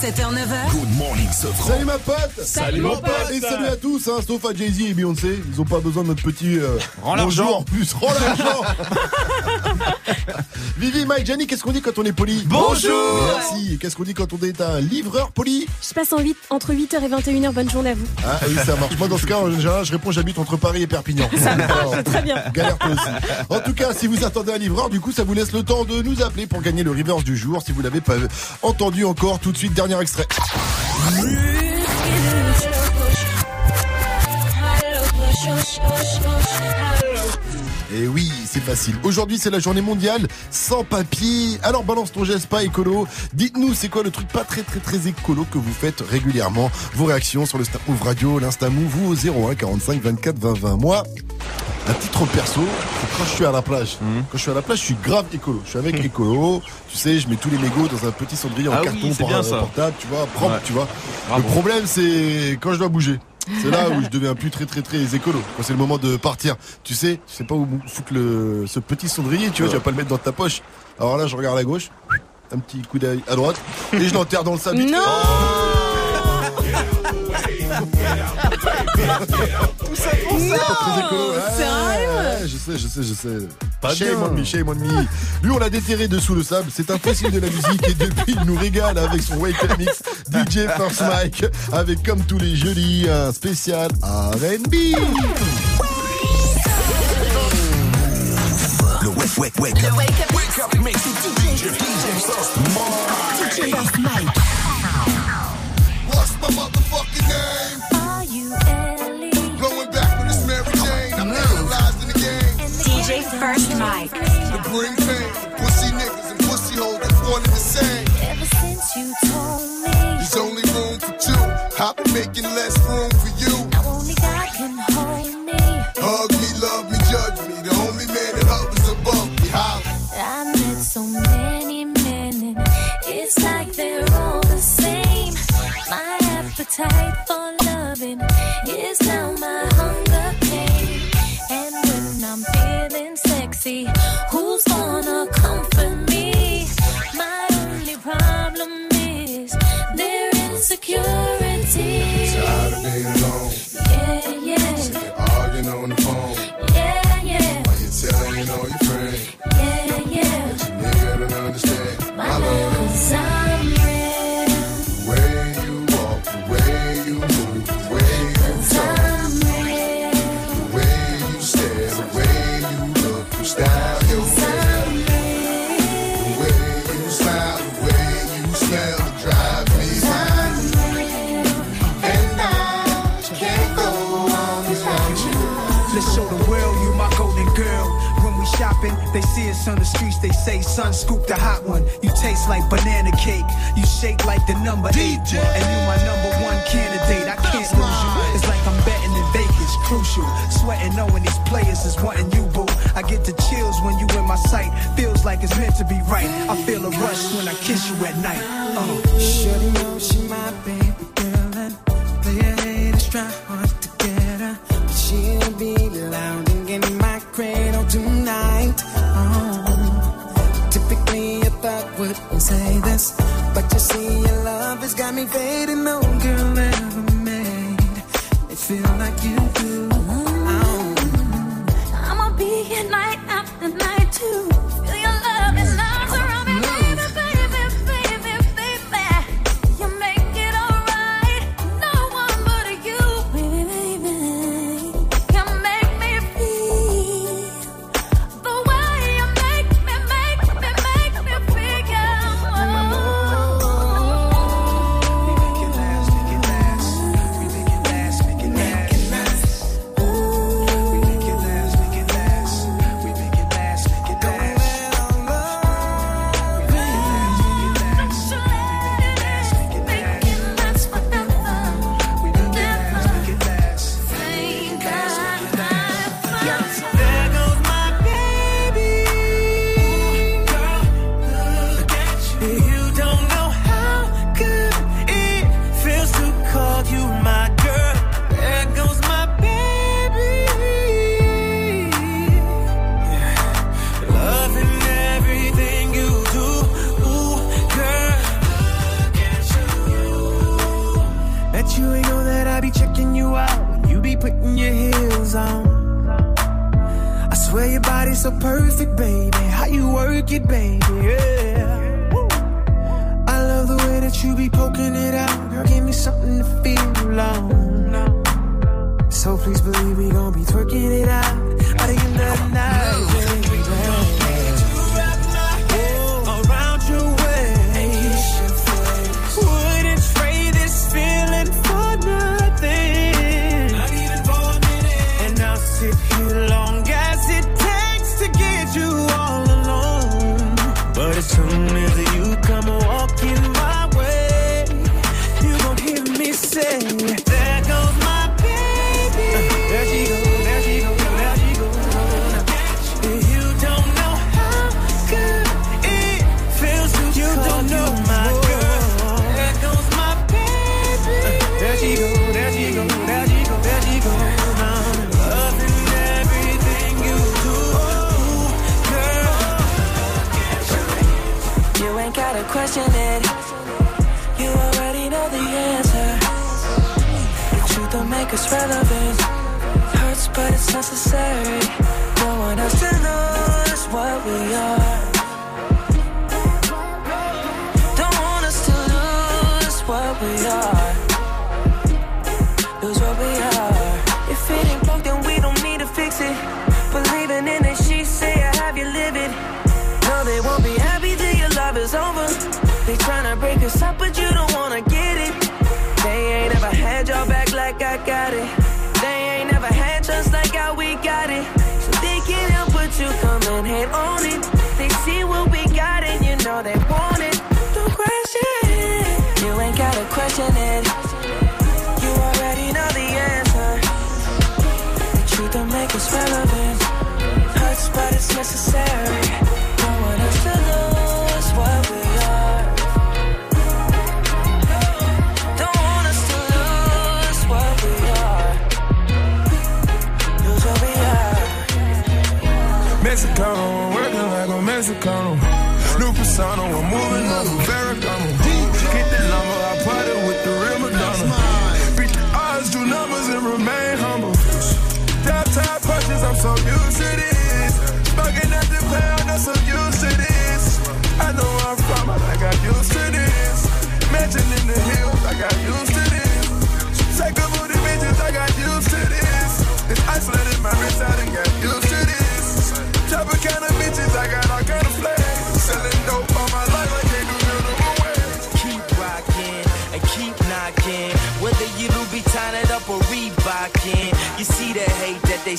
7h, 9h. Good morning, Sofran. Salut ma pote Salut, mon pote. Et salut à tous, hein, sauf à Jay-Z et Beyoncé. Ils ont pas besoin de notre petit euh, Rends bonjour l'argent. en plus. Rends l'argent Vivi, Mike, Gianni, qu'est-ce qu'on dit quand on est poli? Bonjour. Merci. Qu'est-ce qu'on dit quand on est un livreur poli? Je passe en 8, entre 8h et 21h. Bonne journée à vous. Ah oui, ça marche. Moi, dans ce cas, en général, je réponds, j'habite entre Paris et Perpignan. Ça marche, très bien. Galère toi aussi. En tout cas, si vous attendez un livreur, du coup, ça vous laisse le temps de nous appeler pour gagner le reverse du jour. Si vous l'avez pas entendu encore, tout de suite, dernier extrait. Et oui, c'est facile. Aujourd'hui, c'est la journée mondiale sans papier. Alors balance ton geste pas écolo. Dites-nous, c'est quoi le truc pas très très très écolo que vous faites régulièrement? Vos réactions sur le Snap Move Radio, l'Insta Move ou au 01 45 24 20 20. Moi, à titre perso, quand je suis à la plage, Mhm. quand je suis à la plage, je suis grave écolo. Je suis avec écolo. Tu sais, je mets tous les mégots dans un petit cendrier en Ah carton pour un portable, tu vois, propre, Ouais. tu vois. Bravo. Le problème, c'est quand je dois bouger. C'est là où je deviens plus très très très écolo. Quand c'est le moment de partir, tu sais, tu sais pas où foutre le, ce petit cendrier, tu vois, tu vas pas le mettre dans ta poche. Alors là, je regarde à gauche, un petit coup d'œil à droite, et je l'enterre dans le sable. fait. Non Tout ça pour ça, pas très écolo. Ouais, Sérieux ouais, je sais, je sais, je sais. Pas shame bien. on me, shame on me. Lui, on l'a déterré dessous le sable. C'est un fossile de la musique et depuis, il nous régale avec son Wake Up Mix DJ First Mike avec comme tous les jeudis un spécial R&B. Le wake, wake, wake up. Wake up mix DJ, DJ First Mike. What's my motherfucking name? Are you First Mike. To bring fame, pussy niggas and pussy holders wanted the same. Ever since you told me There's only room for two. I've been making less room for you. now only God can hold me. Hug me, love me, judge me. The only man that hovers above me. Holla. I met so many men, and it's like they're all the same. My appetite for loving is now my hunger sexy, who's gonna comfort me? My only problem is their insecurity. Tired of being alone. Son, scoop the hot one. You taste like banana cake, you shake like the number eight. And you my number one candidate, I can't lose you. It's like I'm betting in Vegas, crucial. Sweating knowing these players is wanting you, boo. I get the chills when you in my sight, feels like it's meant to be right. I feel a rush when I kiss you at night. Uh. Shorty know she my baby girl and player haters try say this, but you see your love has got me fading. No girl ever hurt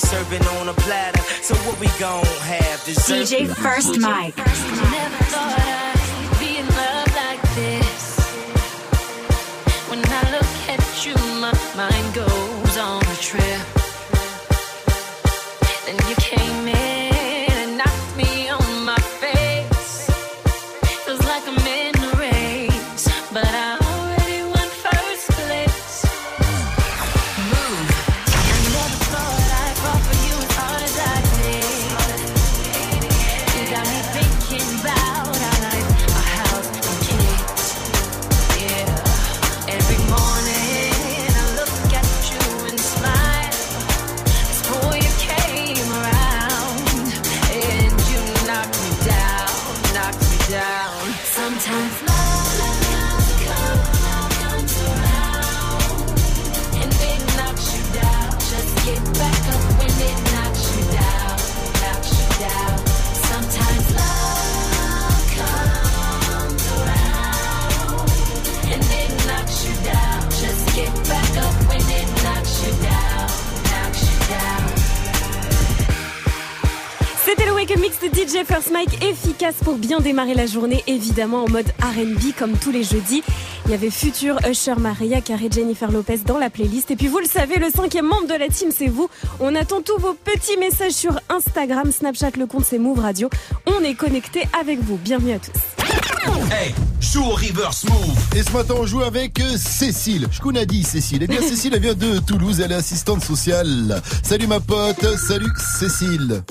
serving on a platter. So what we gon' have? Dessert? DJ First Mike. Never thought I'd be in love like this. When I look at you, my mind goes First Mike, efficace pour bien démarrer la journée, évidemment en mode R&B comme tous les jeudis. Il y avait Future, Usher, Maria Carey, Jennifer Lopez dans la playlist. Et puis vous le savez, le cinquième membre de la team, c'est vous. On attend tous vos petits messages sur Instagram, Snapchat, le compte c'est Move Radio. On est connecté avec vous. Bienvenue à tous. Hey, joue au reverse move. Et ce matin, on joue avec euh, Cécile. Je connais dit Cécile. Eh bien, Cécile, elle vient de Toulouse. Elle est assistante sociale. Salut ma pote. Salut Cécile.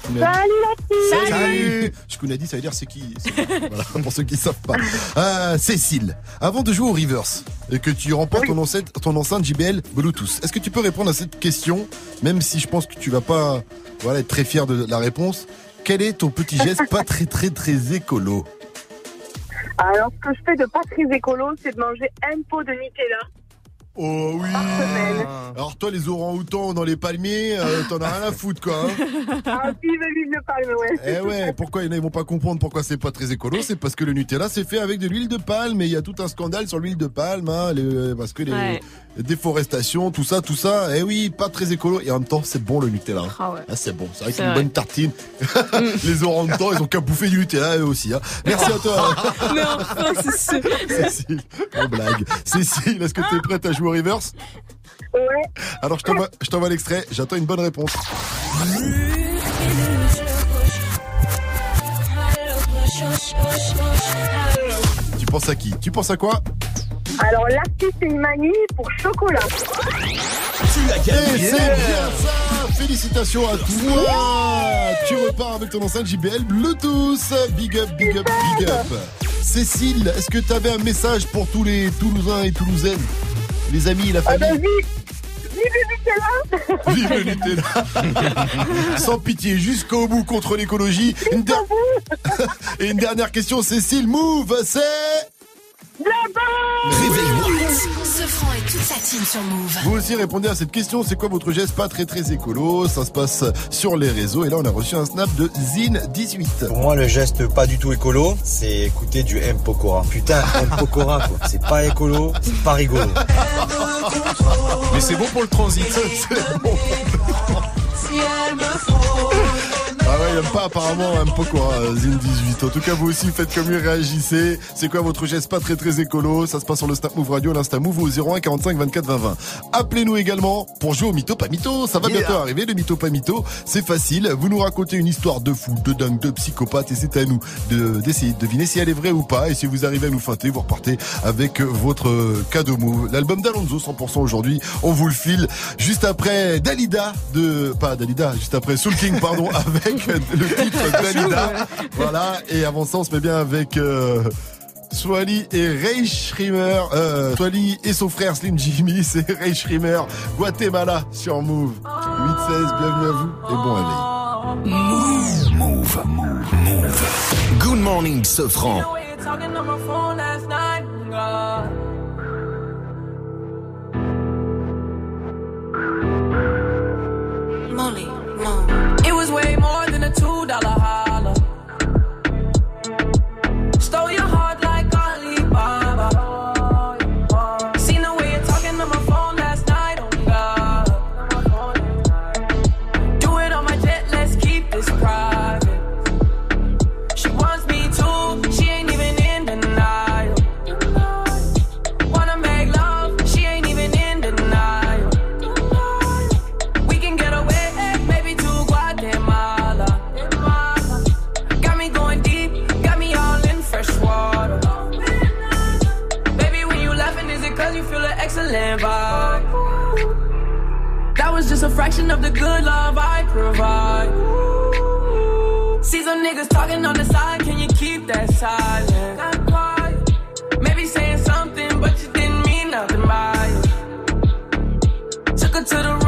Salut la Salut. Je connais dit, ça veut dire c'est qui Voilà, pour ceux qui savent pas. Euh, Cécile, avant de jouer au reverse et que tu remportes ton enceinte, ton enceinte JBL Bluetooth, est-ce que tu peux répondre à cette question, même si je pense que tu vas pas, voilà, être très fier de la réponse? Quel est ton petit geste pas très très très écolo? Alors, ce que je fais de pas très écolo, c'est de manger un pot de Nutella. Oh oui Alors toi les orang-outans dans les palmiers, euh, t'en as rien à foutre quoi. hein Ah, vive, vive le palme, ouais. Eh ouais, pourquoi ils vont pas comprendre pourquoi c'est pas très écolo, c'est parce que le Nutella c'est fait avec de l'huile de palme et il y a tout un scandale sur l'huile de palme, hein, les- parce que les, Ouais. déforestations, tout ça, tout ça, eh oui, pas très écolo et en même temps c'est bon le Nutella. hein. Ah ouais. Ah, c'est bon, c'est vrai C'est qu'une vrai. bonne tartine. les orang-outans ils ont qu'à bouffer du Nutella eux aussi. Hein. Merci à toi. Mais enfin, c'est sûr. Cécile, en blague. Cécile, est-ce que tu es prête à jouer au reverse Ouais. Alors je t'envoie, je t'envoie l'extrait, j'attends une bonne réponse. Tu penses à qui? Tu penses à quoi? Alors, l'artiste et Imani pour chocolat. Tu as gagné. C'est bien ça. Félicitations à toi Tu repars avec ton enceinte JBL Bluetooth. Big up, big up, big up. Cécile, est-ce que tu avais un message pour tous les Toulousains et Toulousaines? Les amis, la Ah, famille vas-y. Vive le Nutella Sans pitié, jusqu'au bout contre l'écologie. Une der- Et une dernière question, Cécile, move, c'est... Vous aussi répondez à cette question, c'est quoi votre geste pas très très écolo? Ça se passe sur les réseaux et là on a reçu un snap de Zine18. Pour moi, le geste pas du tout écolo, c'est écouter du M. Pokora. Putain, M. Pokora, quoi. C'est pas écolo, c'est pas rigolo. Mais c'est bon pour le transit. Ah ouais, il aime pas apparemment un peu quoi, Zine 18. En tout cas, vous aussi faites comme lui, réagissez. C'est quoi votre geste pas très très écolo? Ça se passe sur le Snap Move Radio, l'Insta Move au 01 45 24 20 20. Appelez-nous également pour jouer au mytho pas mytho. Ça va Yeah. bientôt arriver le mytho pas mytho. C'est facile. Vous nous racontez une histoire de fou, de dingue, de psychopathe et c'est à nous de d'essayer de deviner si elle est vraie ou pas. Et si vous arrivez à nous feinter, vous repartez avec votre cadeau Move. L'album d'Alonso 100% aujourd'hui. On vous le file juste après Dalida de pas Dalida, juste après Soul King pardon avec le titre Dalida. Voilà et avant ça on se met bien avec euh, Swally et Ray Schrimmer, euh, Swally et son frère Slim Jimmy, c'est Ray Schrimmer, Guatemala sur Move. 8-16, bienvenue à vous et bon réveil. Move. Move. Good morning, Sofran. Molly, It was way more than a two dollar holler. Fraction of the good love I provide. See some niggas talking on the side, can you keep that silent? Got quiet. Maybe saying something, but you didn't mean nothing by it. Took her to the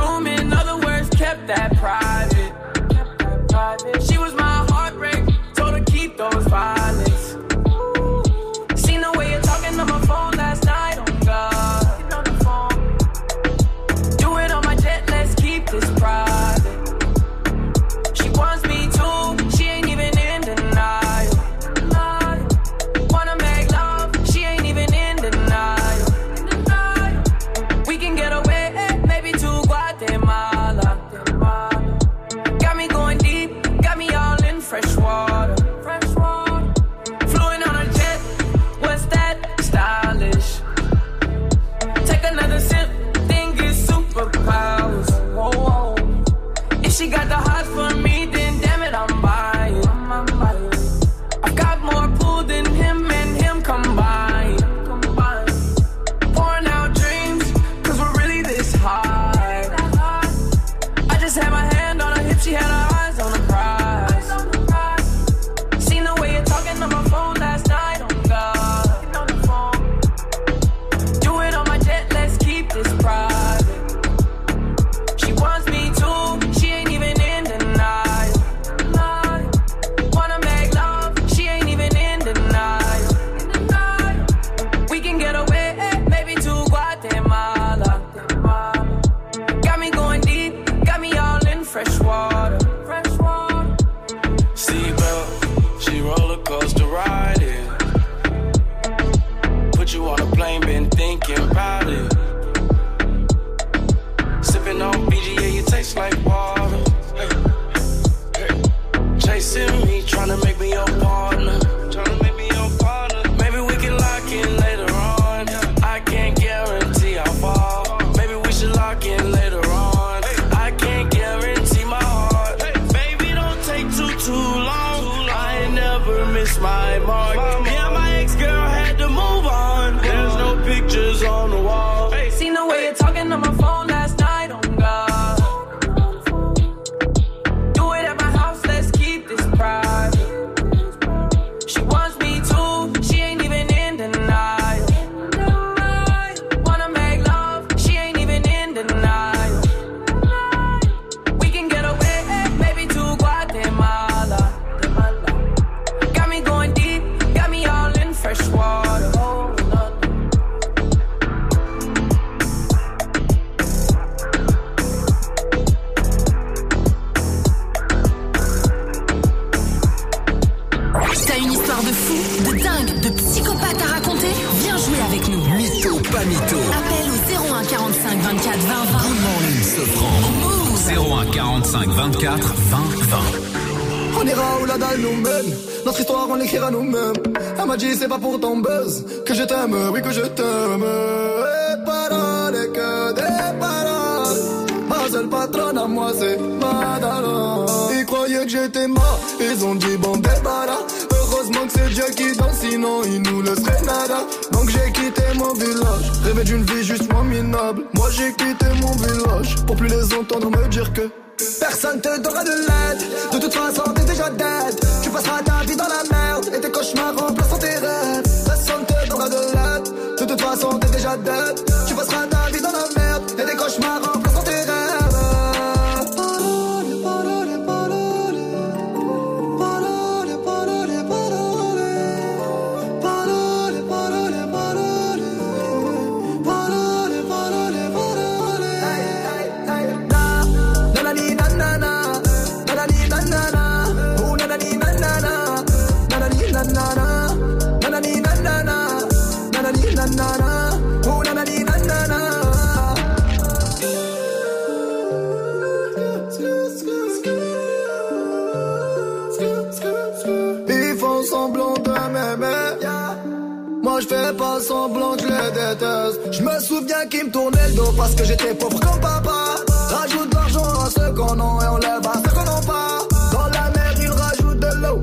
Moi je fais pas semblant que les déteste. Je me souviens qu'ils me tournaient le dos parce que j'étais pauvre comme papa. Rajoute de l'argent à ceux qu'on a et on lève à ceux qu'on n'a pas. Dans la mer, ils rajoutent de l'eau.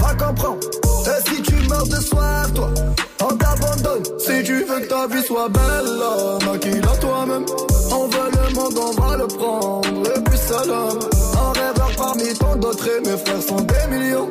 Va comprendre. Et si tu meurs de soif, toi, on t'abandonne. Si tu veux que ta vie soit belle, maquille-la toi-même. On veut le monde, on va le prendre. Et puis salam. Un rêveur parmi tant d'autres et mes frères sont des millions.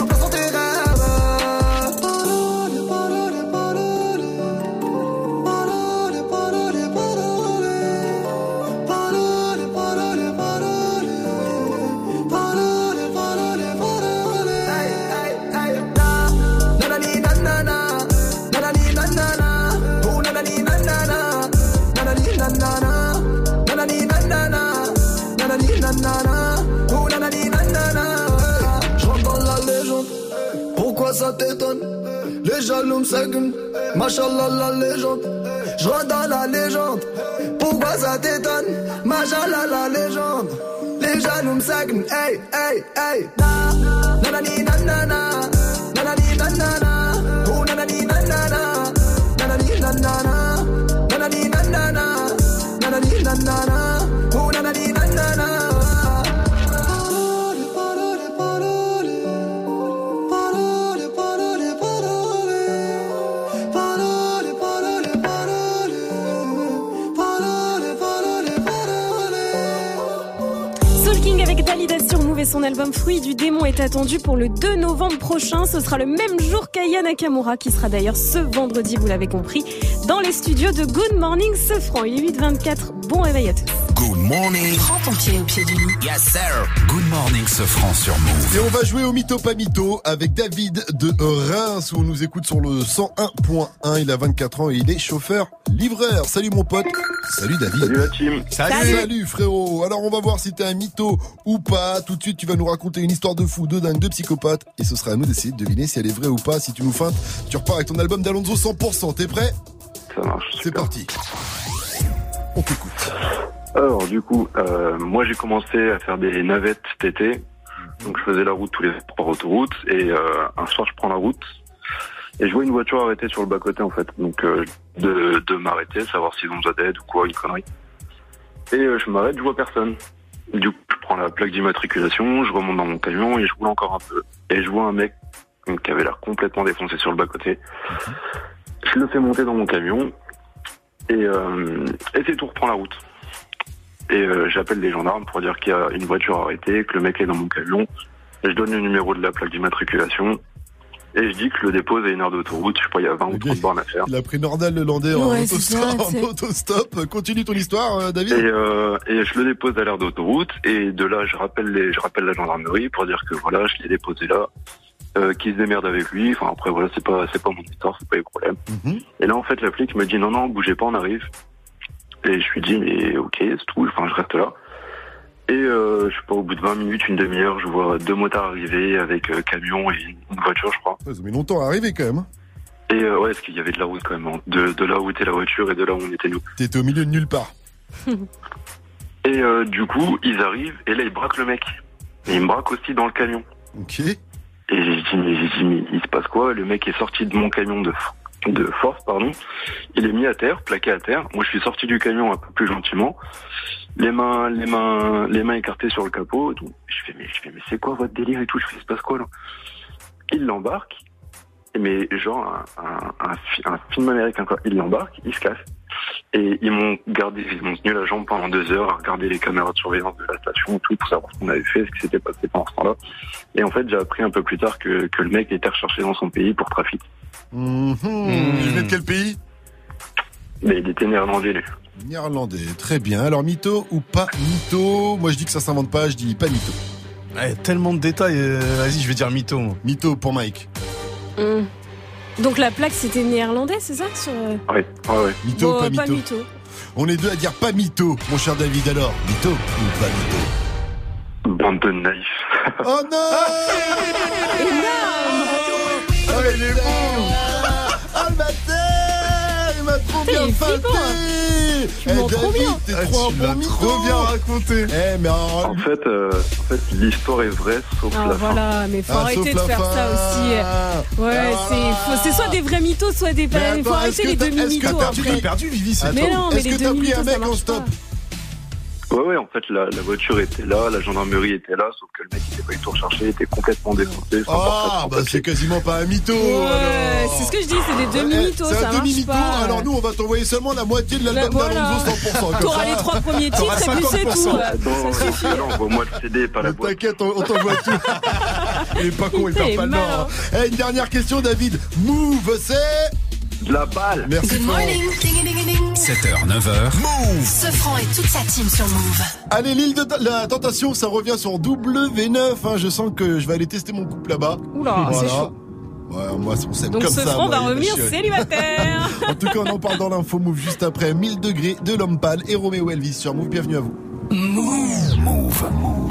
Les jaloux me seguent, machallah la légende. Je dans la légende. Pourquoi ça t'étonne? Machallah la légende. Les jaloux me hey hey hey. Na, nanani nanana. Nanani nanana, oh nanani nanana, nanani nanana, nanani nanana, nanani nanana, son album Fruit du démon est attendu pour le 2 novembre prochain. Ce sera le même jour qu'Aya Nakamura qui sera d'ailleurs ce vendredi, vous l'avez compris, dans les studios de Good Morning Sofran. Il est 8h24. Bon réveil à tous. Good morning. Prends ton pied au pied du lit. Yes, sir. Good morning, Sofran sur Move. Et on va jouer au mytho pas mytho avec David de Reims où on nous écoute sur le 101.1. Il a 24 ans et il est chauffeur livreur. Salut mon pote. Salut David. Salut la team. Salut. Salut frérot. Alors on va voir si t'es un mytho ou pas. Tout de suite tu vas nous raconter une histoire de fou, de dingue, de psychopathe et ce sera à nous d'essayer de deviner si elle est vraie ou pas. Si tu nous feintes, tu repars avec ton album d'Alonso 100%. T'es prêt? Ça marche. C'est parti. On t'écoute. Alors du coup, euh, moi j'ai commencé à faire des navettes TT. Donc je faisais la route tous les jours par autoroute et euh, un soir je prends la route et je vois une voiture arrêtée sur le bas côté en fait. Donc euh, de, de m'arrêter, savoir s'ils ont besoin d'aide ou quoi, une connerie. Et euh, je m'arrête, je vois personne. Du coup, je prends la plaque d'immatriculation, je remonte dans mon camion et je roule encore un peu. Et je vois un mec qui avait l'air complètement défoncé sur le bas côté. Je le fais monter dans mon camion et, euh, et c'est tout reprend la route. Et euh, j'appelle les gendarmes pour dire qu'il y a une voiture arrêtée, que le mec est dans mon camion. Je donne le numéro de la plaque d'immatriculation. Et je dis que je le dépose à une heure d'autoroute. Je sais pas, il y a 20 ou 30 bornes à faire. Il a pris Nordal le Landais en, Ouais, autostop, ça, en c'est- autostop. Continue ton histoire, euh, David. Et, euh, et je le dépose à l'aire d'autoroute. Et de là, je rappelle, les, je rappelle la gendarmerie pour dire que voilà, je l'ai déposé là. Euh, qu'il se démerde avec lui. Enfin après voilà, c'est pas c'est pas mon histoire, c'est pas les problèmes. Mhm. Et là en fait la flic me dit non non, bougez pas, on arrive. Et je lui dis, mais ok, c'est tout, enfin, je reste là. Et euh, je sais pas, au bout de 20 minutes, une demi-heure, je vois deux motards arriver avec euh, camion et une voiture, je crois. Ouais, ça met longtemps à arriver quand même. hein. Et euh, ouais, parce qu'il y avait de la route quand même, hein. de, de là où était la voiture et de là où on était nous. T'étais au milieu de nulle part. Et euh, du coup, ils arrivent et là, ils braquent le mec. Et ils me braquent aussi dans le camion. Ok. Et j'ai dit, mais, j'ai dit, mais il se passe quoi? Le mec est sorti de mon camion de, de force, pardon. Il est mis à terre, plaqué à terre. Moi, je suis sorti du camion un peu plus gentiment. Les mains, les mains, les mains écartées sur le capot. Donc, je fais, mais, je fais, mais c'est quoi votre délire et tout? Je fais, il se passe quoi là? Il l'embarque. Mais genre un, un, un, fi- un film américain quoi. Il l'embarque, il se casse. Et ils m'ont gardé, ils m'ont tenu la jambe pendant deux heures à regarder les caméras de surveillance de la station, tout pour savoir ce qu'on avait fait, ce qui s'était passé pendant ce temps-là. Et en fait, j'ai appris un peu plus tard que, que le mec était recherché dans son pays pour trafic. Mhm. Il venait de quel pays Mais il était néerlandais, lui. Néerlandais. Très bien. Alors, mytho ou pas mytho Moi, je dis que ça s'invente pas, je dis pas mytho. Eh, tellement de détails, euh, vas-y, je vais dire mytho. moi. Mytho pour Mike. Hum. Donc la plaque c'était néerlandais, c'est ça sur... euh, Ouais, ouais, ouais. Mytho ou Bon, pas pas mytho mytho. On est deux à dire pas mytho, mon cher David. Alors, mytho ou pas mytho Bande de naïfs. Oh non Énorme Ah, il est bon Tu Eh, trop bien. Ah, trop bien raconté. Eh, mais alors, En fait, euh, en fait l'histoire est vraie, sauf Ah la fin. voilà, mais faut Ah, arrêter de faire ça aussi. Ouais, c'est c'est soit des vrais mythos, soit des faut attends, arrêter est-ce les t'as- est-ce que demi-mythos t'as perdu, Vivi, c'est Mais non, mais Est-ce les que t'as pris demi-mythos, un mec en stop? Ouais, ouais, en fait, la, la voiture était là, la gendarmerie était là, sauf que le mec, il était pas du tout recherché, il était complètement défoncé. Ah, bah c'est quasiment pas un mytho Ouais, alors. c'est ce que je dis, c'est des Eh, demi-mythos, C'est ça un marche demi-mytho, pas. alors nous on va t'envoyer seulement la moitié de l'album Bah, voilà. d'Alonso 100%. comme T'auras les trois premiers titres et puis c'est 50%. tout. Attends, Ça suffit. non, envoie-moi le CD, pas la boîte. T'inquiète, on, on t'envoie tout. il est pas con, il perd pas le nord. Eh, une dernière question, David. Move, c'est. De la balle Merci, Good Florent. morning. Ding, ding, ding, ding. 7h, 9h. Move Sofran et toute sa team sur Move. Allez, l'île de la tentation, ça revient sur W9. hein. Je sens que je vais aller tester mon couple là-bas. Oula, c'est chaud. Ouais, moi, on s'aime Donc comme ce ça. franc moi, va revenir célibataire. En tout cas, on en parle dans l'info Move juste après 1000 degrés de l'homme pâle et Roméo Elvis sur Move. Bienvenue à vous. Move. Move.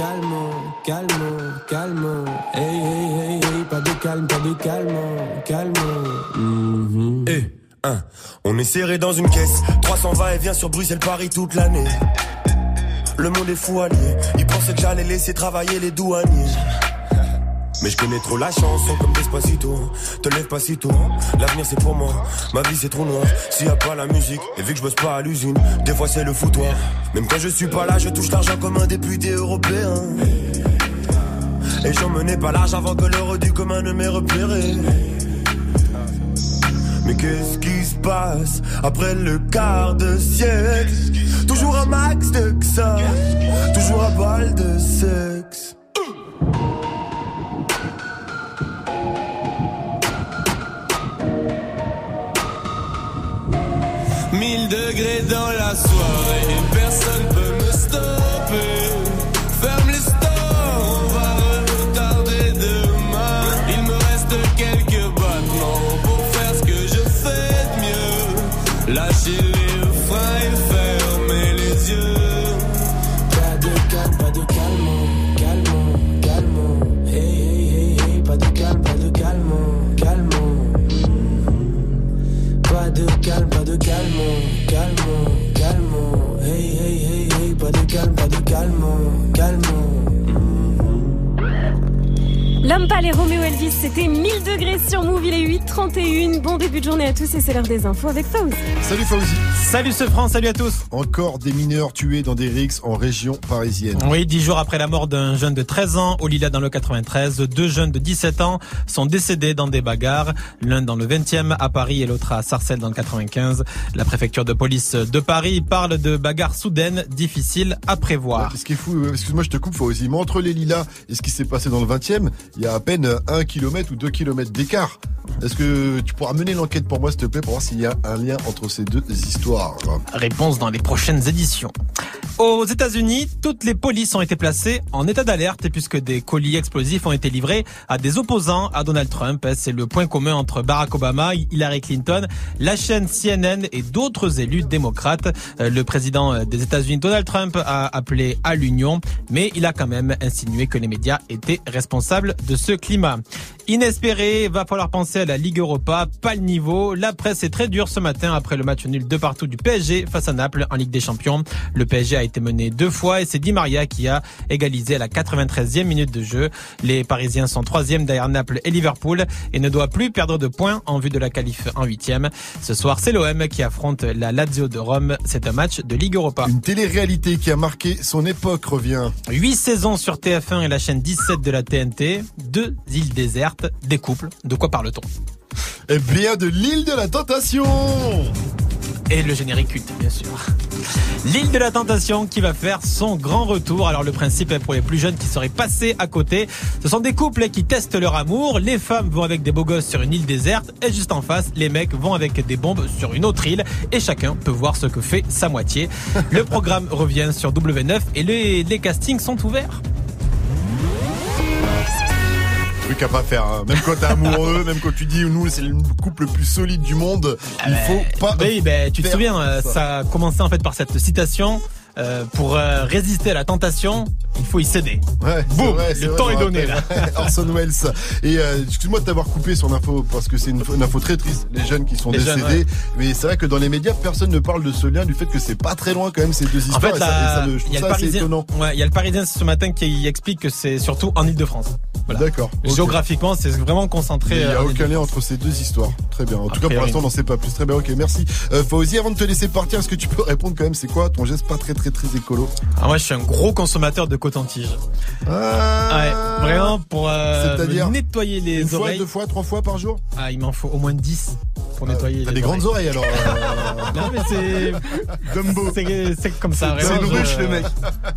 calme, calme, calme. Hey, hey, hey, hey, pas de calme, pas de calme, calme. Mhm. Eh, hein, on est serré dans une caisse. 320 et vient sur Bruxelles-Paris toute l'année. Le monde est fou allié. Ils pensaient que j'allais laisser travailler les douaniers. Mais je connais trop la chanson comme Despacito. Te lève pas si tôt. L'avenir c'est pour moi. Ma vie c'est trop noir. S'il y a pas la musique, et vu que je bosse pas à l'usine, des fois c'est le foutoir. Même quand je suis pas là, je touche l'argent comme un député européen. Et j'en menais pas large avant que l'heure du commun ne m'ait repéré. Mais qu'est-ce qui se passe après le quart de siècle? Toujours un max de ça, toujours à balle de sexe. Degrés dans la soirée, calme, pas du calme, L'homme et Roméo Elvis, c'était 1000 degrés sur Move, il est 8h31. Bon début de journée à tous et c'est l'heure des infos avec Fauzi. Salut Fauzi. Salut ce France, salut à tous. Encore des mineurs tués dans des rixes en région parisienne. Oui, dix jours après la mort d'un jeune de 13 ans au Lila dans le 93, deux jeunes de 17 ans sont décédés dans des bagarres, l'un dans le 20e à Paris et l'autre à Sarcelles dans le 95. La préfecture de police de Paris parle de bagarres soudaines difficiles à prévoir. Ouais, ce qui est fou, euh, excuse-moi, je te coupe, Fauzi, mais entre les lilas et ce qui s'est passé dans le 20e, il y a à peine un kilomètre ou deux kilomètres d'écart. Est-ce que tu pourras mener l'enquête pour moi, s'il te plaît, pour voir s'il y a un lien entre ces deux histoires? Réponse dans les prochaines éditions. Aux États-Unis, toutes les polices ont été placées en état d'alerte puisque des colis explosifs ont été livrés à des opposants à Donald Trump. C'est le point commun entre Barack Obama, Hillary Clinton, la chaîne CNN et d'autres élus démocrates. Euh, Le président des États-Unis, Donald Trump, a appelé à l'union, mais il a quand même insinué que les médias étaient responsables de ce climat. Inespéré, va falloir penser à la Ligue Europa, pas le niveau. La presse est très dure ce matin après le match nul de partout du PSG face à Naples en Ligue des Champions. Le PSG a été mené deux fois et c'est Di Maria qui a égalisé à la 93e minute de jeu. Les Parisiens sont troisième derrière Naples et Liverpool et ne doivent plus perdre de points en vue de la qualif en huitième. Ce soir, c'est l'OM qui affronte la Lazio de Rome. C'est un match de Ligue Europa. Une télé-réalité qui a marqué son époque revient. Huit saisons sur TF1 et la chaîne 17 de la TNT. Deux îles désertes, des couples. De quoi parle-t-on Eh bien, de l'île de la tentation et le générique culte, bien sûr. L'île de la tentation qui va faire son grand retour. Alors le principe est pour les plus jeunes qui seraient passés à côté. Ce sont des couples qui testent leur amour. Les femmes vont avec des beaux gosses sur une île déserte et juste en face, les mecs vont avec des bombes sur une autre île et chacun peut voir ce que fait sa moitié. Le programme revient sur W9 et les, les castings sont ouverts. Truc à pas faire. hein. Même quand t'es amoureux, même quand tu dis nous c'est le couple le plus solide du monde, il faut pas. Oui, ben, tu te souviens, euh, ça. ça a commencé en fait par cette citation. euh, pour euh, résister à la tentation, il faut y céder. Ouais, Boum, vrai, le temps est donné là. Orson Welles. Et euh, excuse-moi de t'avoir coupé son info parce que c'est une, une info très triste. Les jeunes qui sont Les jeunes, décédés. ouais. Mais c'est vrai que dans les médias, personne ne parle de ce lien, du fait que c'est pas très loin quand même ces deux En histoires. fait, et ça, et je il y trouve a le ça assez étonnant. ouais, il y a le Parisien ce matin qui explique que c'est surtout en Ile-de-France. Voilà. D'accord. Géographiquement, c'est vraiment Mais concentré. Il n'y euh, a en aucun lien entre ces deux histoires. Très bien. En tout cas, pour l'instant, on n'en sait pas plus. Très bien. Ok, merci. Euh, Fauzi, avant de te laisser partir, est-ce que tu peux répondre quand même C'est quoi ton geste pas très très très écolo? Ah, moi, je suis un gros consommateur de coton-tige. Ouais, vraiment pour euh, me nettoyer les Une fois, oreilles. deux fois, trois fois par jour? Ah, il m'en faut au moins 10 pour nettoyer T'as les des grandes oreilles alors. euh, Non, mais c'est. Dumbo. C'est comme ça, C'est une ruche, je- le mec.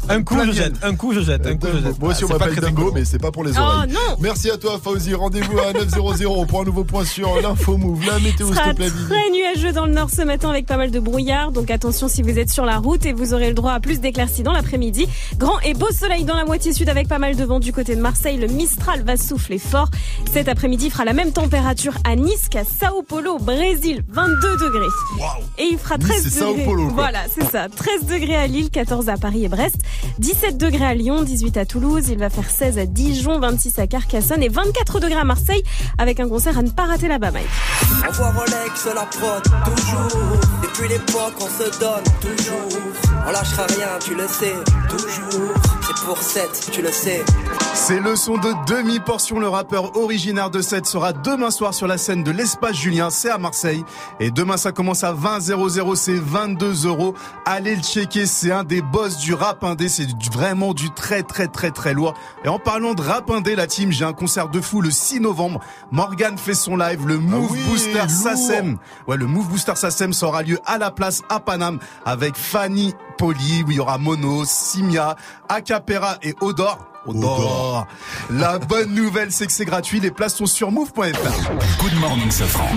Un coup, je jette. Un coup, je jette. Un coup, je jette. Moi aussi, Ah, on m'appelle Dumbo, mais c'est pas pour les Oh, oreilles. non. Merci à toi, Fauzi. Rendez-vous à 9.00 pour un nouveau point sur l'info move. La météo, s'il te plaît, très nuageux dans le nord ce matin avec pas mal de brouillard. Donc attention si vous êtes sur la route et vous aurez le droit à plus d'éclaircies dans l'après-midi. Grand et beau soleil dans la moitié sud avec pas mal de vent du côté de Marseille. Le Mistral va souffler fort. Cet après-midi il fera la même température à Nice qu'à Sao Paulo, au Brésil, 22 degrés. Et il fera Nice, 13 c'est Sao degrés. Paulo. Voilà, c'est ça. 13 degrés à Lille, 14 à Paris et Brest, 17 degrés à Lyon, 18 à Toulouse. Il va faire 16 à Dijon, 26 à Carcassonne et 24 degrés à Marseille avec un concert à ne pas rater là-bas, Mike. On voit Rolex, la prod, toujours. Depuis l'époque, on se donne, toujours. On lâchera rien, tu le sais, toujours. C'est pour 7, tu le sais. C'est le son de demi-portion. Le rappeur originaire de 7 sera demain soir sur la scène de l'Espace Julien. C'est à Marseille. Et demain, ça commence à 20 00. C'est 22 euros. Allez le checker. C'est un des boss du rap indé. C'est vraiment du très, très, très, très lourd. Et en parlant de rap indé, la team, j'ai un concert de fou le 6 novembre. Morgan fait son live. Le Move oui, Booster. Sassem. Ouais, le Move Booster Sassem ça aura lieu à la place à Paname avec Fanny Poli, où il y aura Mono, Simia, Acapera et Odor. Odor. La bonne nouvelle, c'est que c'est gratuit. Les places sont sur move.fr. Good morning, Safran.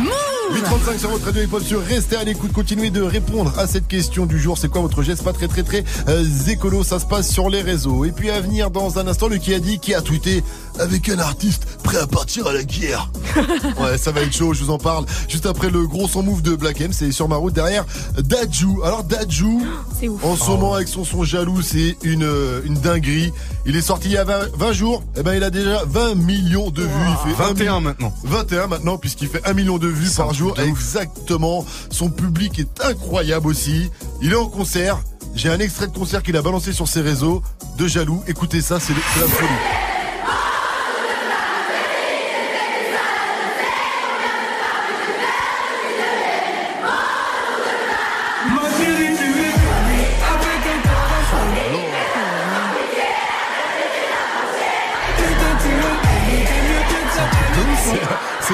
835 sur votre radio hip-hop sur restez à l'écoute, continuez de répondre à cette question du jour. C'est quoi votre geste pas très très très euh, écolo Ça se passe sur les réseaux. Et puis à venir dans un instant, le qui a dit, qui a tweeté avec un artiste prêt à partir à la guerre. ouais, ça va être chaud, je vous en parle. Juste après le gros son move de Black M, c'est sur ma route derrière Dajou. Alors Dajou, en ce moment avec son son jaloux, c'est une euh, une dinguerie. Il est sorti il y a 20, 20 jours, et ben il a déjà 20 millions de vues. Il fait 21 maintenant. 21 maintenant puisqu'il fait 1 million de vues par jour. Exactement. Son public est incroyable aussi. Il est en concert. J'ai un extrait de concert qu'il a balancé sur ses réseaux de jaloux. Écoutez ça, c'est c'est la folie.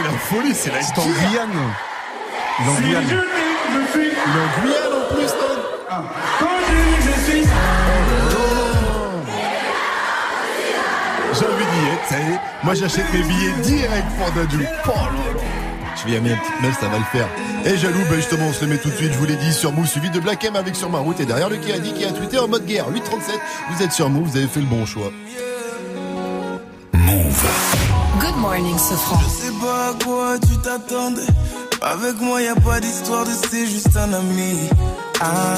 C'est la folie, c'est la C'est en Guyane. Il est en Si Guyane. je t'aime, je suis. Il est en Guyane en plus, non Quand j'aime, je suis. J'ai envie d'y être, ça y est. Moi j'achète mes billets direct pour. Oh là. Je vais y amener une petite meuf, ça va le faire. Et jaloux, ben justement, on se le met tout de suite, je vous l'ai dit, sur Move, suivi de Black M avec Sur ma route. Et derrière le qui a dit qui a tweeté en mode guerre. 837, vous êtes sur Move, vous avez fait le bon choix. Morning, Sofran. Je sais pas à quoi tu t'attendais. Avec moi, y a pas d'histoire de c'est juste un ami. Ah,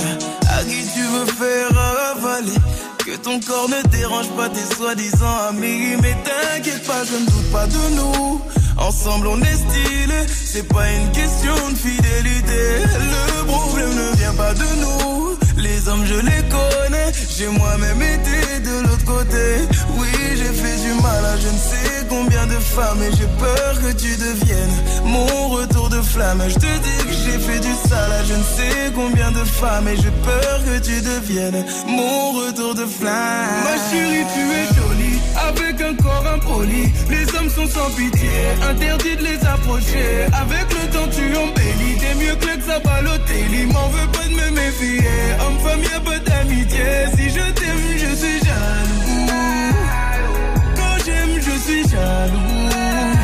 à qui tu veux faire avaler? Que ton corps ne dérange pas tes soi-disant amis. Mais t'inquiète pas, je ne doute pas de nous. Ensemble, on est stylé. C'est pas une question de fidélité. Le problème ne vient pas de nous. Les hommes, je les connais. J'ai moi-même été de l'autre côté. Oui, j'ai fait du mal à je ne sais combien de femmes. Et j'ai peur que tu Je te dis que j'ai fait du sale à je ne sais combien de femmes. Et j'ai peur que tu deviennes mon retour de flamme. Ma chérie, tu es jolie. Avec un corps impoli. Les hommes sont sans pitié. Interdit de les approcher. Avec le temps, tu embellis. T'es mieux que à Balotelli. M'en veux pas de me méfier. Homme-femme, y'a pas d'amitié. Si je t'aime, je suis jaloux. Quand j'aime, je suis jaloux.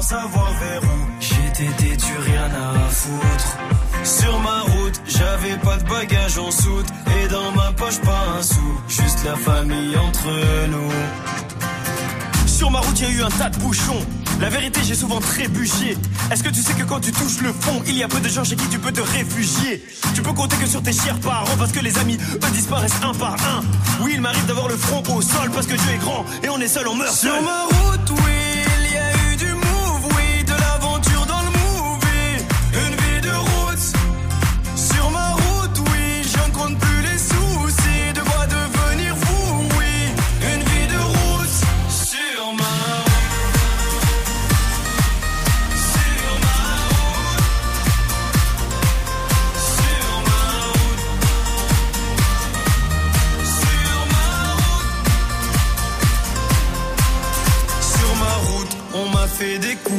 Sans savoir vers où. J'étais têtu, rien à foutre. Sur ma route, j'avais pas de bagages en soute. Et dans ma poche, pas un sou. Juste la famille entre nous. Sur ma route, y a eu un tas de bouchons. La vérité, j'ai souvent trébuché. Est-ce que tu sais que quand tu touches le fond, il y a peu de gens chez qui tu peux te réfugier? Tu peux compter que sur tes chers parents parce que les amis, eux, disparaissent un par un. Oui, il m'arrive d'avoir le front au sol parce que Dieu est grand et on est seul, on meurt Sur seul. ma route, oui,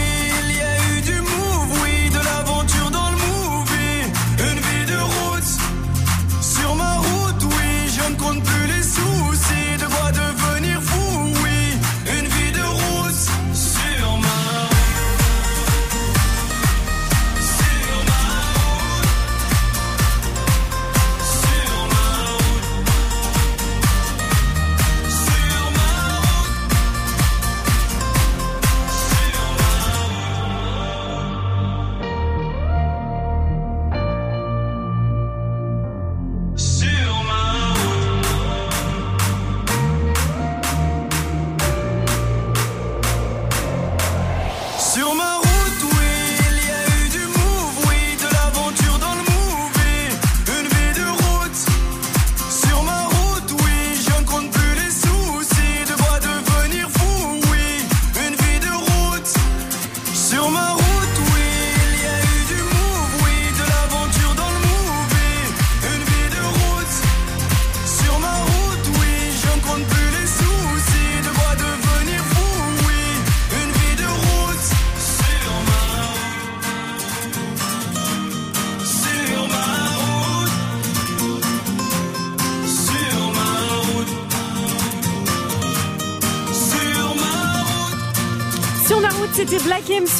eu du move,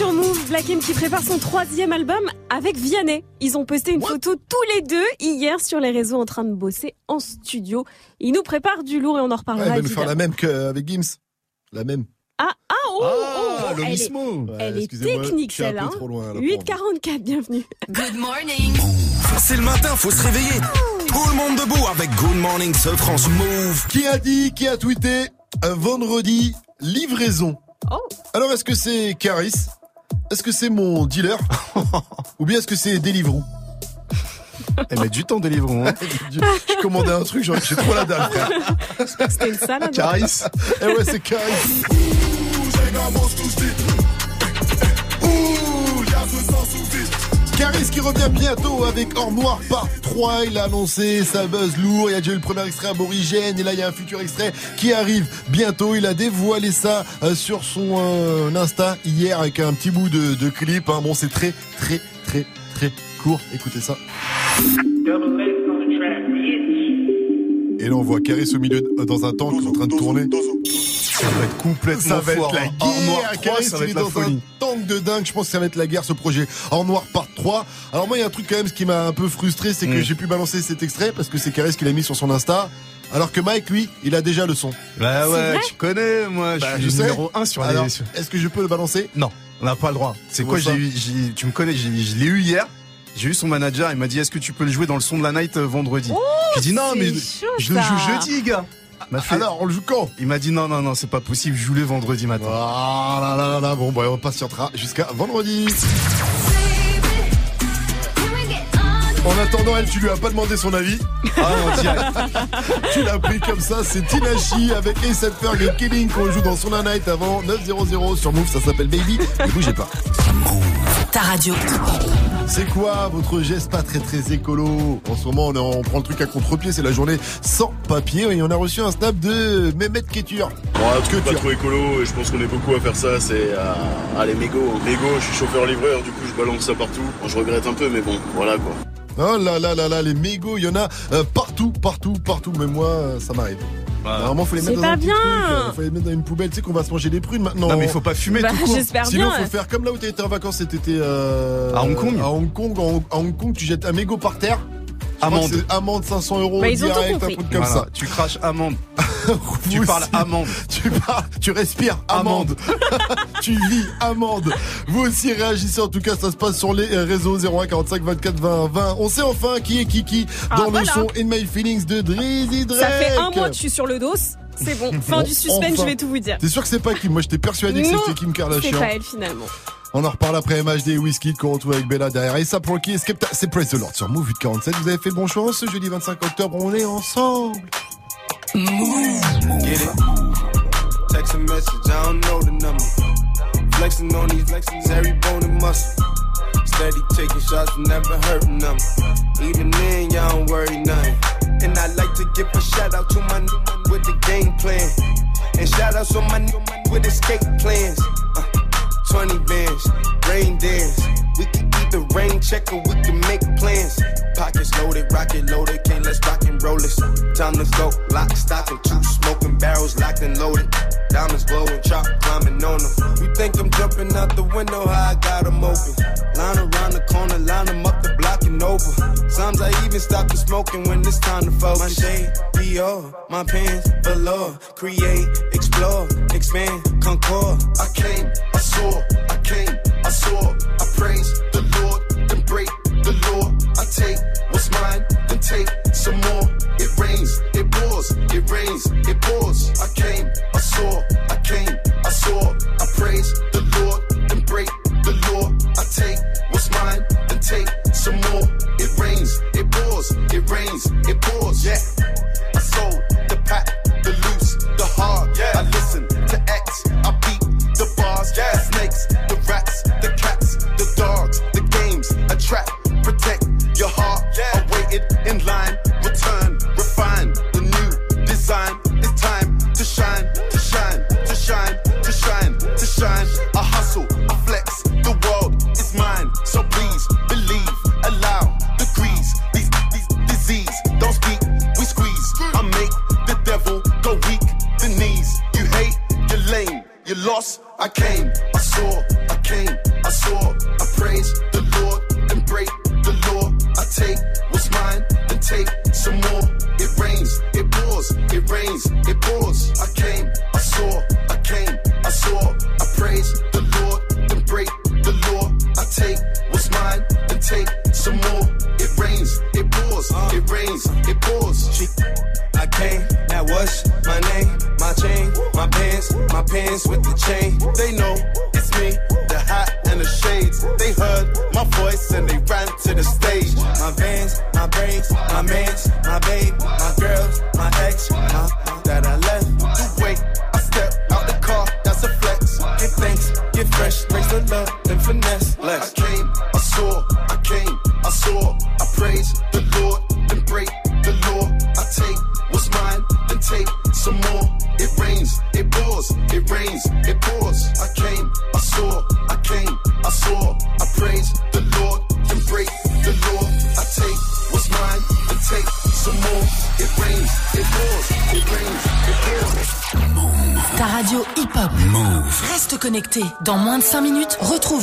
sur Move. Black M qui prépare son troisième album avec Vianney. Ils ont posté une photo tous les deux hier sur les réseaux en train de bosser en studio. Ils nous préparent du lourd et on en Ouais, reparlera. il va nous évidemment. faire la même qu'avec Gims. La même. Ah, ah, oh, oh, oh, le elle est, elle Ouais, technique un celle-là. trop loin, là, pour 8h44, bienvenue. Good morning. C'est le matin, faut se réveiller. Tout le monde debout avec Good Morning ce France Move. Qui a dit, qui a tweeté euh, vendredi livraison Oh. Alors est-ce que c'est Caris Est-ce que c'est mon dealer Ou bien est-ce que c'est Deliveroo Elle met du temps, Deliveroo. Hein. Je commandais un truc, genre, j'ai trop la dalle, frère. C'était une salade. Caris Eh ouais, c'est Caris. Caris qui revient bientôt avec Or Noir Part 3. Il a annoncé sa buzz lourd. Il y a déjà eu le premier extrait aborigène. Et là, il y a un futur extrait qui arrive bientôt. Il a dévoilé ça euh, sur son euh, Insta hier avec un petit bout de, clip. hein. Bon, c'est très, très, très, très court. Écoutez ça. Et là, on voit Caris au milieu, dans un tank en train de tourner. Ça va être complètement Ça va être la guerre. Or Noir 3, Caris, ça va il est être la dans folie. un tank de dingue? Je pense que ça va être la guerre, ce projet. En noir part 3. Alors moi, il y a un truc quand même, ce qui m'a un peu frustré, c'est que Mm. j'ai pu balancer cet extrait parce que c'est Caris qui l'a mis sur son Insta. Alors que Mike, lui, il a déjà le son. Bah ouais, tu connais, moi, Bah, je je suis sais. numéro 1 sur Alors, les... est-ce que je peux le balancer? Non, on n'a pas le droit. C'est quoi, j'ai eu, tu me connais, j'ai- je l'ai eu hier. J'ai eu son manager, il m'a dit est-ce que tu peux le jouer dans le son de la night euh, vendredi? J'ai dit non, mais je, chaud, je le joue jeudi, gars. Fait- Alors, on le joue quand Il m'a dit non, non, non, c'est pas possible, joue le vendredi matin. Ah là là là là, bon, bah, on patientera jusqu'à vendredi. En attendant, elle, tu lui as pas demandé son avis. Ah, on dirait. tu l'as pris comme ça. C'est Tinashi avec A$AP Ferg et Killing qu'on joue dans son night avant 9-0-0 sur Move. Ça s'appelle Baby. Ne bougez pas. Ta radio. C'est quoi votre geste pas très très écolo? En ce moment, on, prend le truc à contre-pied. C'est la journée sans papier et on a reçu un snap de Mehmet Ketur. Bon, un truc pas trop écolo, et je pense qu'on est beaucoup à faire ça, c'est euh, ah, les mégots. Mégots, je suis chauffeur-livreur, du coup je balance ça partout. Bon, je regrette un peu, mais bon, voilà quoi. Oh là là là là, les mégots, il y en a euh, partout, partout, partout. Même moi, euh, ça m'arrive. Normalement, faut les C'est mettre dans pas un petit bien. truc, euh, faut les mettre dans une poubelle. Tu sais qu'on va se manger des prunes maintenant. Non, mais il faut pas fumer Bah, tout court. j'espère Sinon, bien. faut faire comme là où t'as été en vacances cet été. euh, À Hong Kong À Hong Kong, en- à Hong Kong, tu jettes un mégot par terre. Amende. c'est Amende 500 euros Bah, ils ont tout direct, un compris. truc comme Voilà, ça. Tu craches amande. tu parles amande. Tu parles, tu respires amende. tu vis amende. Vous aussi réagissez en tout cas, ça se passe sur les réseaux 01 45 24 20 20. On sait enfin qui est Kiki Ah, dans voilà. le son In My Feelings de Drizzy Drake. Ça fait un mois que je suis sur le dos. C'est bon. Fin du suspense, Enfin. je vais tout vous dire. T'es sûr que c'est pas Kim Moi j'étais persuadé que c'était Kim C'est Kardashian. pas elle finalement. On en reparle après MHD Whisky qu'on retrouve avec Bella derrière. Et ça pour qui c'est Praise the Lord sur Move 847. Vous avez fait le bon choix ce jeudi 25 octobre. On est ensemble. Get it? Text a message, I don't know the number. Flexing on these flexing every bone and muscle. Steady taking shots, never hurting them. Even then, y'all don't worry nothing. And I like to give a shout out to my new with the game plan. And shout outs on my new with escape plans. Uh, 20 bands, rain dance. We can keep the rain check or we can make plans. Pockets loaded, rocket loaded, can't let's rock and roll this. Time to go, lock, stock, and two smoking barrels locked and loaded. Diamonds glowing, chop climbing on them. You think I'm jumping out the window, I got 'em open. Line around the corner, line 'em up the block and over. Sometimes I even stop the smoking when it's time to focus. My shade, Dior, my pants, velour. Create, explore, expand, concord. I came, I saw, I came, I saw. I praise the Lord, then break the law. I take what's mine, then take some more. It rains, it pours, it rains, it pours. I came, I saw, I came, I saw. I praise the Lord, then break the law. I take what's mine, then take some more. It rains, it pours, it rains, it pours. Yeah, protect your heart. Yeah, I waited in line,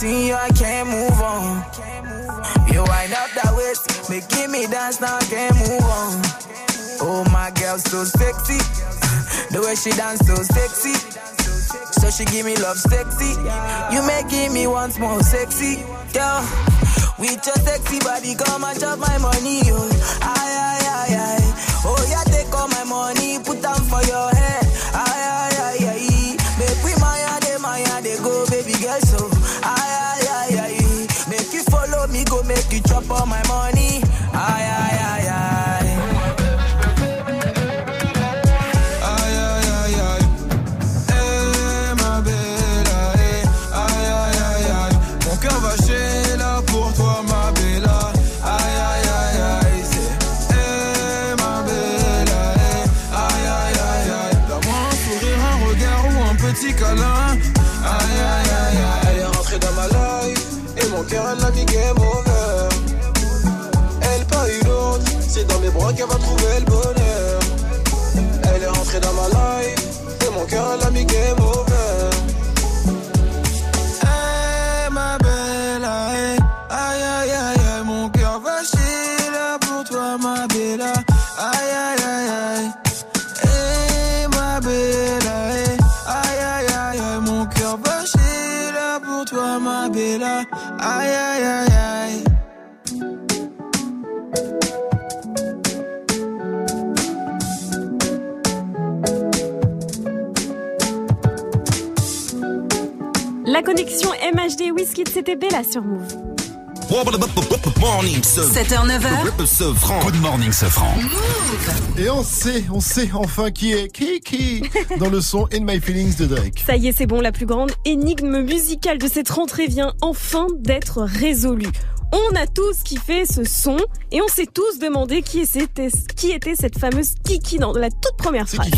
Seen you, I can't move on. You wind up that waist, making me dance, now I can't move on. Oh, my girl, so sexy. The way she dance, so sexy. So she give me love sexy. You making me once more sexy. Girl, with your sexy body, come and chop my money, yo. Aye, aye, aye, aye. Oh, yeah, take all my money, put them for your Dans ma life et mon cœur elle a mis game over. Aïe, aïe aïe aïe, mon cœur va pour toi ma belle, aïe aïe aïe aïe. Ma aïe, aïe aïe aïe, mon cœur va pour toi ma belle, aïe aïe aïe. La connexion MHD Whisky c'était Bella sur Move. Morning, ce 7h, 9h. ce franc. Good morning, ce franc. Et on sait, on sait enfin qui est Kiki dans le son In My Feelings de Drake. Ça y est, c'est bon, la plus grande énigme musicale de cette rentrée vient enfin d'être résolue. On a tous kiffé ce son et on s'est tous demandé qui était, qui était cette fameuse Kiki dans la toute première phrase.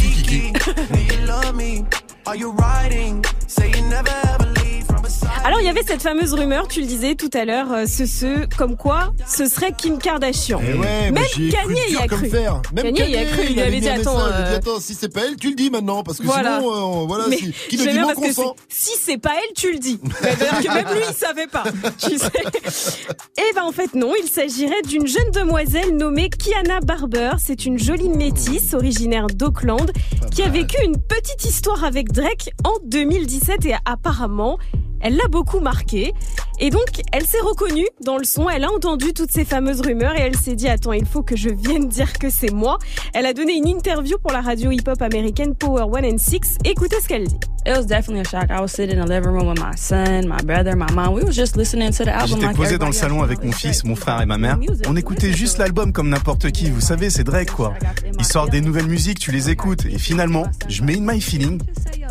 us. Alors il y avait cette fameuse rumeur, tu le disais tout à l'heure, euh, ce, ce, comme quoi ce serait Kim Kardashian. Eh ouais, Même Kanye y a cru. fer. Même Kanye y a cru, il avait dit un attends. message, dit, euh, attends, si c'est pas elle, tu le dis maintenant, parce que Voilà. sinon, euh, voilà, Mais si, qui dit non consent. si c'est pas elle, tu le dis. Que même lui, il savait pas. Tu sais. Et ben en fait non, il s'agirait d'une jeune demoiselle nommée Kiana Barber. C'est une jolie métisse originaire d'Auckland qui a vécu une petite histoire avec Drake en 2017 et apparemment elle l'a beaucoup marqué. Et donc, elle s'est reconnue dans le son, elle a entendu toutes ces fameuses rumeurs et elle s'est dit, attends, il faut que je vienne dire que c'est moi. Elle a donné une interview pour la radio hip-hop américaine Power One and Six. Écoutez ce qu'elle dit. It was definitely a shock. I was sitting in the living room with my son, my brother, my mom. We was just listening to the album J'étais posé dans le salon avec mon fils, mon frère et ma mère. On écoutait juste l'album comme n'importe qui. Vous savez, c'est Drake, quoi. Il sort des nouvelles musiques, tu les écoutes. Et finalement, je mets In My Feeling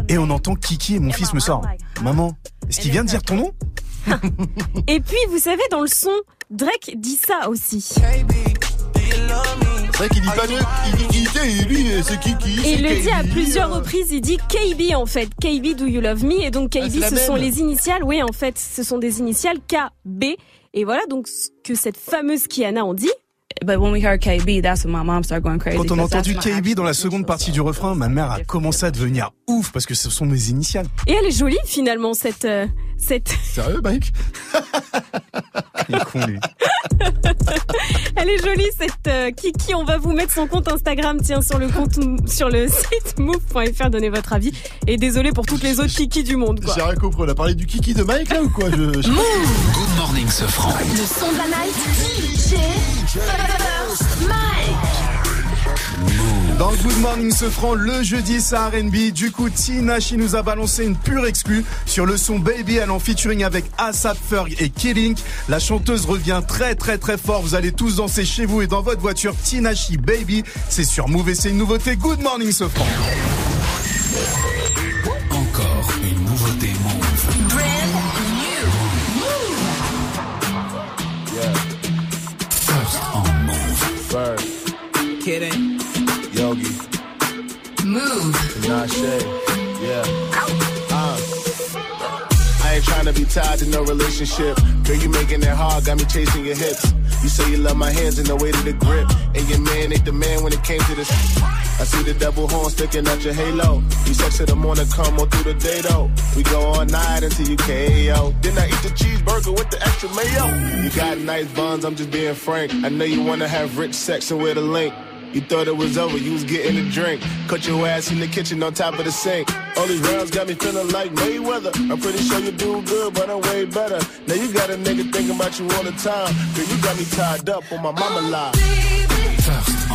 et on entend Kiki et mon fils me sort. Maman, est-ce qu'il vient de dire ton nom Et puis, vous savez, dans le son, Drake dit ça aussi. C'est vrai qu'il dit pas de, il lui, c'est le dit à KB, plusieurs euh. reprises, il dit KB en fait. KB Do You Love Me? Et donc KB, Ah, la ce sont les initiales. Oui, en fait, ce sont des initiales KB. Et voilà donc ce que cette fameuse Kiana en dit. But when we heard KB, that's when my mom started going crazy. Quand on a entendu KB dans la seconde partie du refrain, ma mère a commencé à devenir ouf parce que ce sont mes initiales. Et elle est jolie finalement, cette... euh, cette... Sérieux, Mike? Il est con, lui. Elle est jolie cette euh, Kiki. On va vous mettre son compte Instagram, tiens, sur le compte sur le site move.fr. Donnez votre avis. Et désolé pour toutes les autres Kiki du monde. Quoi. J'ai rien compris. On a parlé du Kiki de Mike là ou quoi? Je, je- Good morning, ce franc. Le son de la night. Dans le Good Morning franc, le jeudi c'est R&B. Du coup, Tinashi nous a balancé une pure exclue sur le son Baby allant featuring avec Asap Ferg et Killing. La chanteuse revient très très très fort. Vous allez tous danser chez vous et dans votre voiture. Tinashi Baby, c'est sur Move et c'est une nouveauté. Good Morning ce franc. Ferg. Kidding. Yogi. Move. Nashe, Yeah. Uh. I ain't trying to be tied to no relationship. Girl, you making it hard, got me chasing your hips. You say you love my hands and the weight of the grip. And your man ain't the man when it came to this. I see the devil horn sticking out your halo. You sex in the morning, come on through the day though. We go all night until you KO. Then I eat the cheeseburger with the extra mayo. You got nice buns, I'm just being frank. I know you wanna have rich sex and where the link. You thought it was over, you was getting a drink. Cut your ass in the kitchen on top of the sink. All these rounds got me feeling like Mayweather. I'm pretty sure you do good, but I'm way better. Now you got a nigga thinking about you all the time. Girl, you got me tied up on my mama lie. See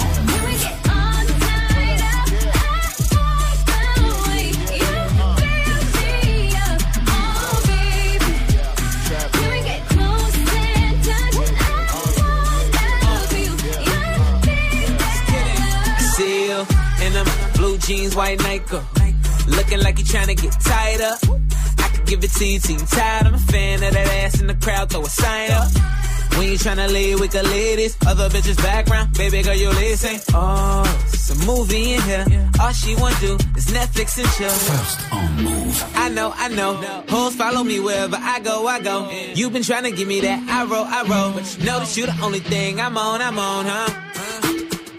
jeans, white Nike. Looking like you trying to get tied up. I could give it to you you tired. I'm a fan of that ass in the crowd, throw a sign up. When you tryna leave, with the ladies, other bitches background. Baby girl, you listen. Oh, it's a movie in here. All she wanna do is Netflix and chill. First on move. I know, I know. Hoes follow me wherever I go, I go. You've been trying to give me that I roll, I roll. But you know that you the only thing I'm on, I'm on, huh?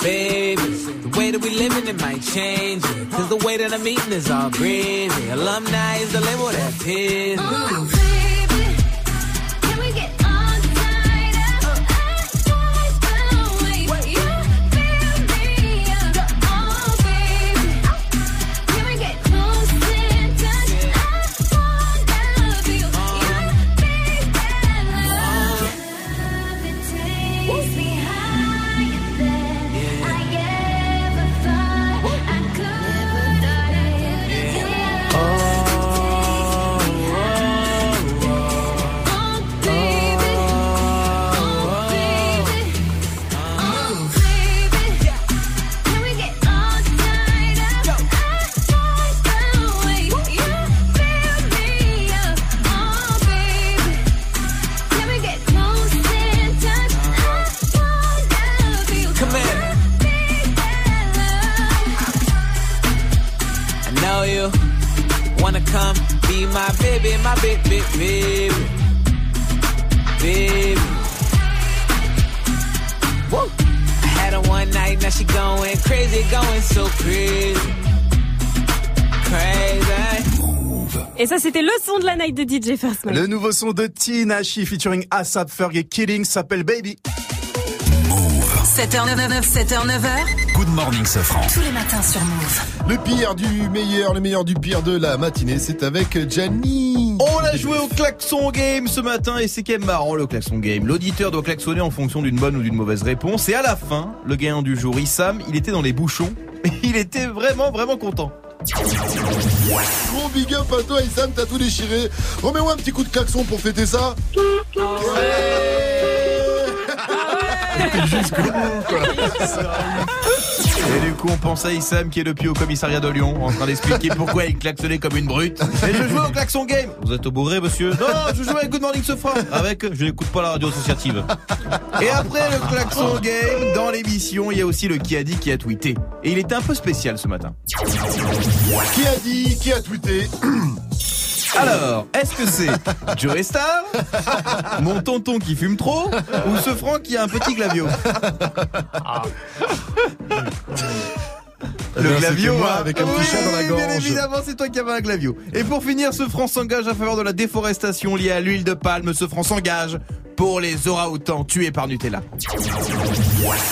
Baby, the way that we living, it might change it. Cause the way that I'm eating is all gravy. Alumni is the label that pays baby, my baby, baby, baby. Woo. I had her one night, now she going crazy, going so crazy, crazy. Et ça, c'était le son de la night de DJ First Mike. Le nouveau son de Tinashi featuring ASAP Ferg et Killing s'appelle Baby. 7h99, 7h9h. Good morning, Sofran. Tous les matins sur Move. Le pire du meilleur, le meilleur du pire de la matinée, c'est avec Gianni. On a joué au klaxon game ce matin et c'est quand même marrant le klaxon game. L'auditeur doit klaxonner en fonction d'une bonne ou d'une mauvaise réponse et à la fin, le gagnant du jour, Issam, il était dans les bouchons et il était vraiment vraiment content. Gros big up à toi, Issam, t'as tout déchiré. Remets-moi un petit coup de klaxon pour fêter ça. Jusqu'au bout, quoi. Et du coup, on pense à Issam qui est depuis au commissariat de Lyon en train d'expliquer pourquoi il klaxonnait comme une brute. Et je joue au klaxon game. Vous êtes au bourré, monsieur Non, je joue avec Good Morning Sofran. Avec, je n'écoute pas la radio associative. Et après le klaxon game, dans l'émission, il y a aussi le qui a dit qui a tweeté. Et il était un peu spécial ce matin. Qui a dit, qui a tweeté Alors, est-ce que c'est Joe Star, mon tonton qui fume trop, ou ce Franck qui a un petit glavio? Eh Le bien, glavio, moi, hein. avec un petit Oui, chat dans la gorge. Bien évidemment, c'est toi qui avais un glavio. Et pour finir, ce franc s'engage à faveur de la déforestation liée à l'huile de palme. Ce franc s'engage pour les orang-outans tués par Nutella.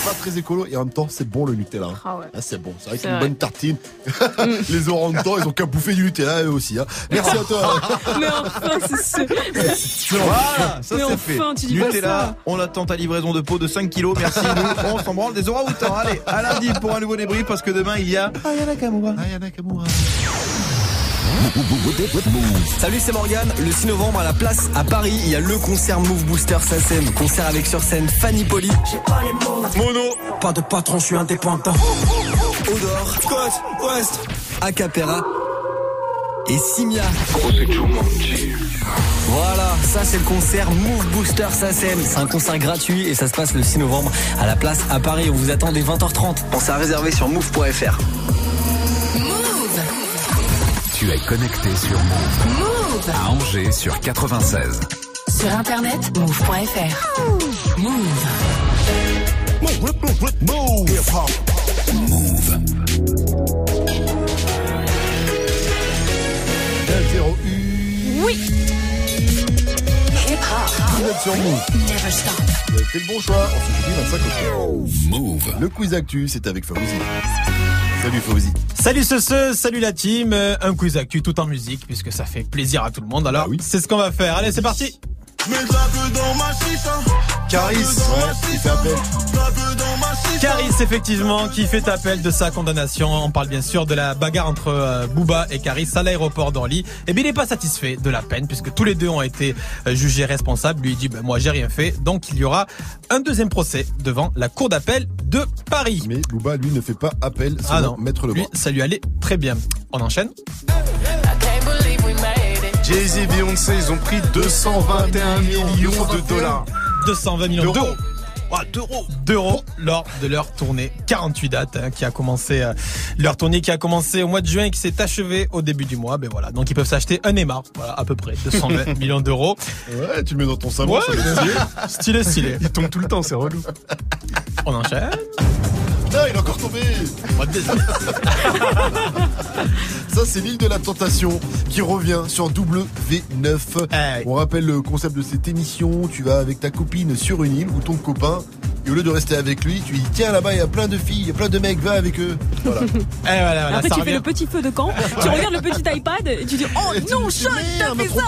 Pas très écolo et en même temps c'est bon le Nutella. hein. Ah ouais. Ah, c'est bon, c'est vrai C'est qu'une vrai. bonne tartine. Les orang-outans ils ont qu'à bouffer du Nutella eux aussi. Hein. Merci à toi. Mais enfin, c'est ce... Voilà, ça c'est enfin, fait. tu dis pas Nutella, ça. on attend ta livraison de peau de 5 kilos. Merci, nous, on s'en branle des orang-outans. Allez, à lundi pour un nouveau débrief parce que demain il y a Ayana Kamura. Ayana Kamura. Salut, c'est Morgane. Le 6 novembre à la place à Paris, il y a le concert Move Booster SACEM. Concert avec sur scène Fanny Poli. Mono. Pas de patron, je suis indépendant. Odor. Scott. West. Acapera. Et Simia. Voilà, ça c'est le concert Move Booster SACEM. C'est un concert gratuit et ça se passe le 6 novembre à la place à Paris. On vous attend dès 20h30. Pensez à réserver sur move.fr. Tu es connecté sur Move. Move Move. À Angers sur 96. Sur internet, move.fr. Move. Move. 0 Oui. Hip hop. Vous êtes sur Move. Never stop. Vous avez fait le bon choix en ce jeudi 25 octobre. Move. Le quiz actu, c'est avec Fauzi. Salut Fauzi. Salut ce, ce salut la team, un quiz actu tout en musique puisque ça fait plaisir à tout le monde. Alors c'est ce qu'on va faire. Allez, c'est parti. Que dans ma chicha. Caris, ouais, il fait appel. Caris, effectivement, qui fait appel de sa condamnation. On parle bien sûr de la bagarre entre euh, Booba et Caris à l'aéroport d'Orly. Et bien, il n'est pas satisfait de la peine puisque tous les deux ont été euh, jugés responsables. Lui, il dit, ben, moi, j'ai rien fait. Donc, il y aura un deuxième procès devant la cour d'appel de Paris. Mais Booba, lui, ne fait pas appel sans Ah non, mettre le lui, bras. ça lui allait très bien. On enchaîne Jay-Z, Beyoncé, ils ont pris 221 millions de dollars. 220 millions D'euros. d'euros. Ah, d'euros. D'euros lors de leur tournée 48 dates hein, qui a commencé euh, leur tournée qui a commencé au mois de juin et qui s'est achevée au début du mois. Ben voilà, donc ils peuvent s'acheter un Neymar, voilà à peu près 220 millions d'euros. Ouais, tu le mets dans ton salon, Ouais, stylé, stylé. Il tombe tout le temps, c'est relou. On enchaîne. Putain, il est encore tombé Ça, c'est l'île de la tentation qui revient sur W9. On rappelle le concept de cette émission. Tu vas avec ta copine sur une île ou ton copain. Et au lieu de rester avec lui, tu dis Tiens, là-bas, il y a plein de filles, il y a plein de mecs, va avec eux. Voilà. Et voilà, voilà, Après, ça tu fais le petit feu de camp, tu regardes le petit iPad et tu dis Oh non, chat, t'as fait ça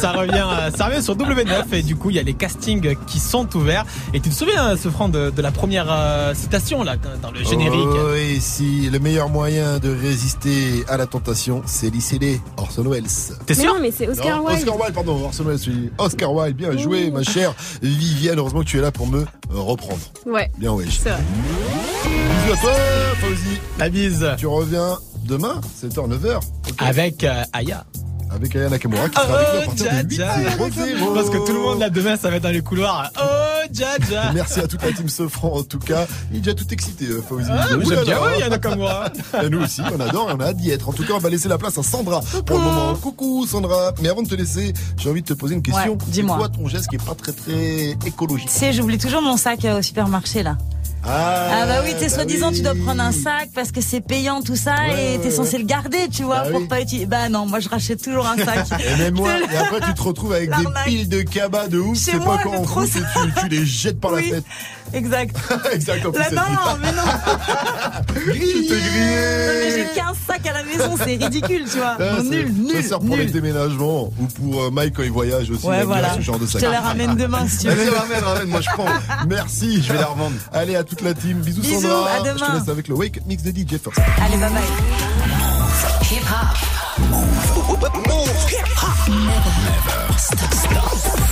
ça revient, euh, ça revient sur W9 et du coup il y a les castings qui sont ouverts. Et tu te souviens, ce franc de, de la première euh, citation là dans le générique Oh, oui, si le meilleur moyen de résister à la tentation, c'est l'ICD, Orson Welles. T'es Mais non, mais c'est Oscar Non, Wilde. Oscar Wilde, pardon, Orson Welles, oui. Oscar Wilde, bien joué, ma chère Viviane. Heureusement que tu es là pour me reprendre. Ouais. Bien, ouais. C'est vrai. Bisous à toi, Fauzi. La bise. Tu reviens demain, 7h, 9h. Avec euh, Aya. Avec Aya Nakamura qui sera avec nous à partir de 8 Parce que tout le monde là demain ça va être dans les couloirs. Oh Jaja. Merci à toute la team Sofran en tout cas. Il est déjà tout excité, euh, Fauzi. Ah, j'aime bien, Aya Nakamura. Et nous aussi, on adore et on a hâte d'y être. En tout cas, on va laisser la place à Sandra pour le moment. Coucou Sandra. Mais avant de te laisser, j'ai envie de te poser une question. Ouais, C'est dis-moi. quoi ton geste qui est pas très très écologique? Tu sais, j'oublie toujours mon sac euh, au supermarché là. Ah, bah oui, t'es bah soi-disant, oui. tu dois prendre un sac parce que c'est payant tout ça Ouais, et t'es censé ouais. le garder, tu vois, Bah pour oui. pas utiliser. Bah non, moi je rachète toujours un sac. Et même moi, et après tu te retrouves avec des piles de cabas de ouf, c'est pas quand on et tu, tu les jettes par la fenêtre. Exact. exact, en plus, Là, non, mais non. Tu te Non, mais grillé j'ai 15 sacs à la maison, c'est ridicule, tu vois. Ah, nul, nul. Ça sert pour les déménagements ou pour euh, Mike quand il voyage aussi. Ouais, voilà. ce genre de Je sac. te les ramène demain si tu veux. ramène, ramène, moi je prends. Merci. Je vais la revendre. Allez, à toute la team. Bisous, Bisous, Sandra. à Je te demain. laisse avec le Wake Up Mix de DJ First. Allez, bye bye. Hip hop. Never stop.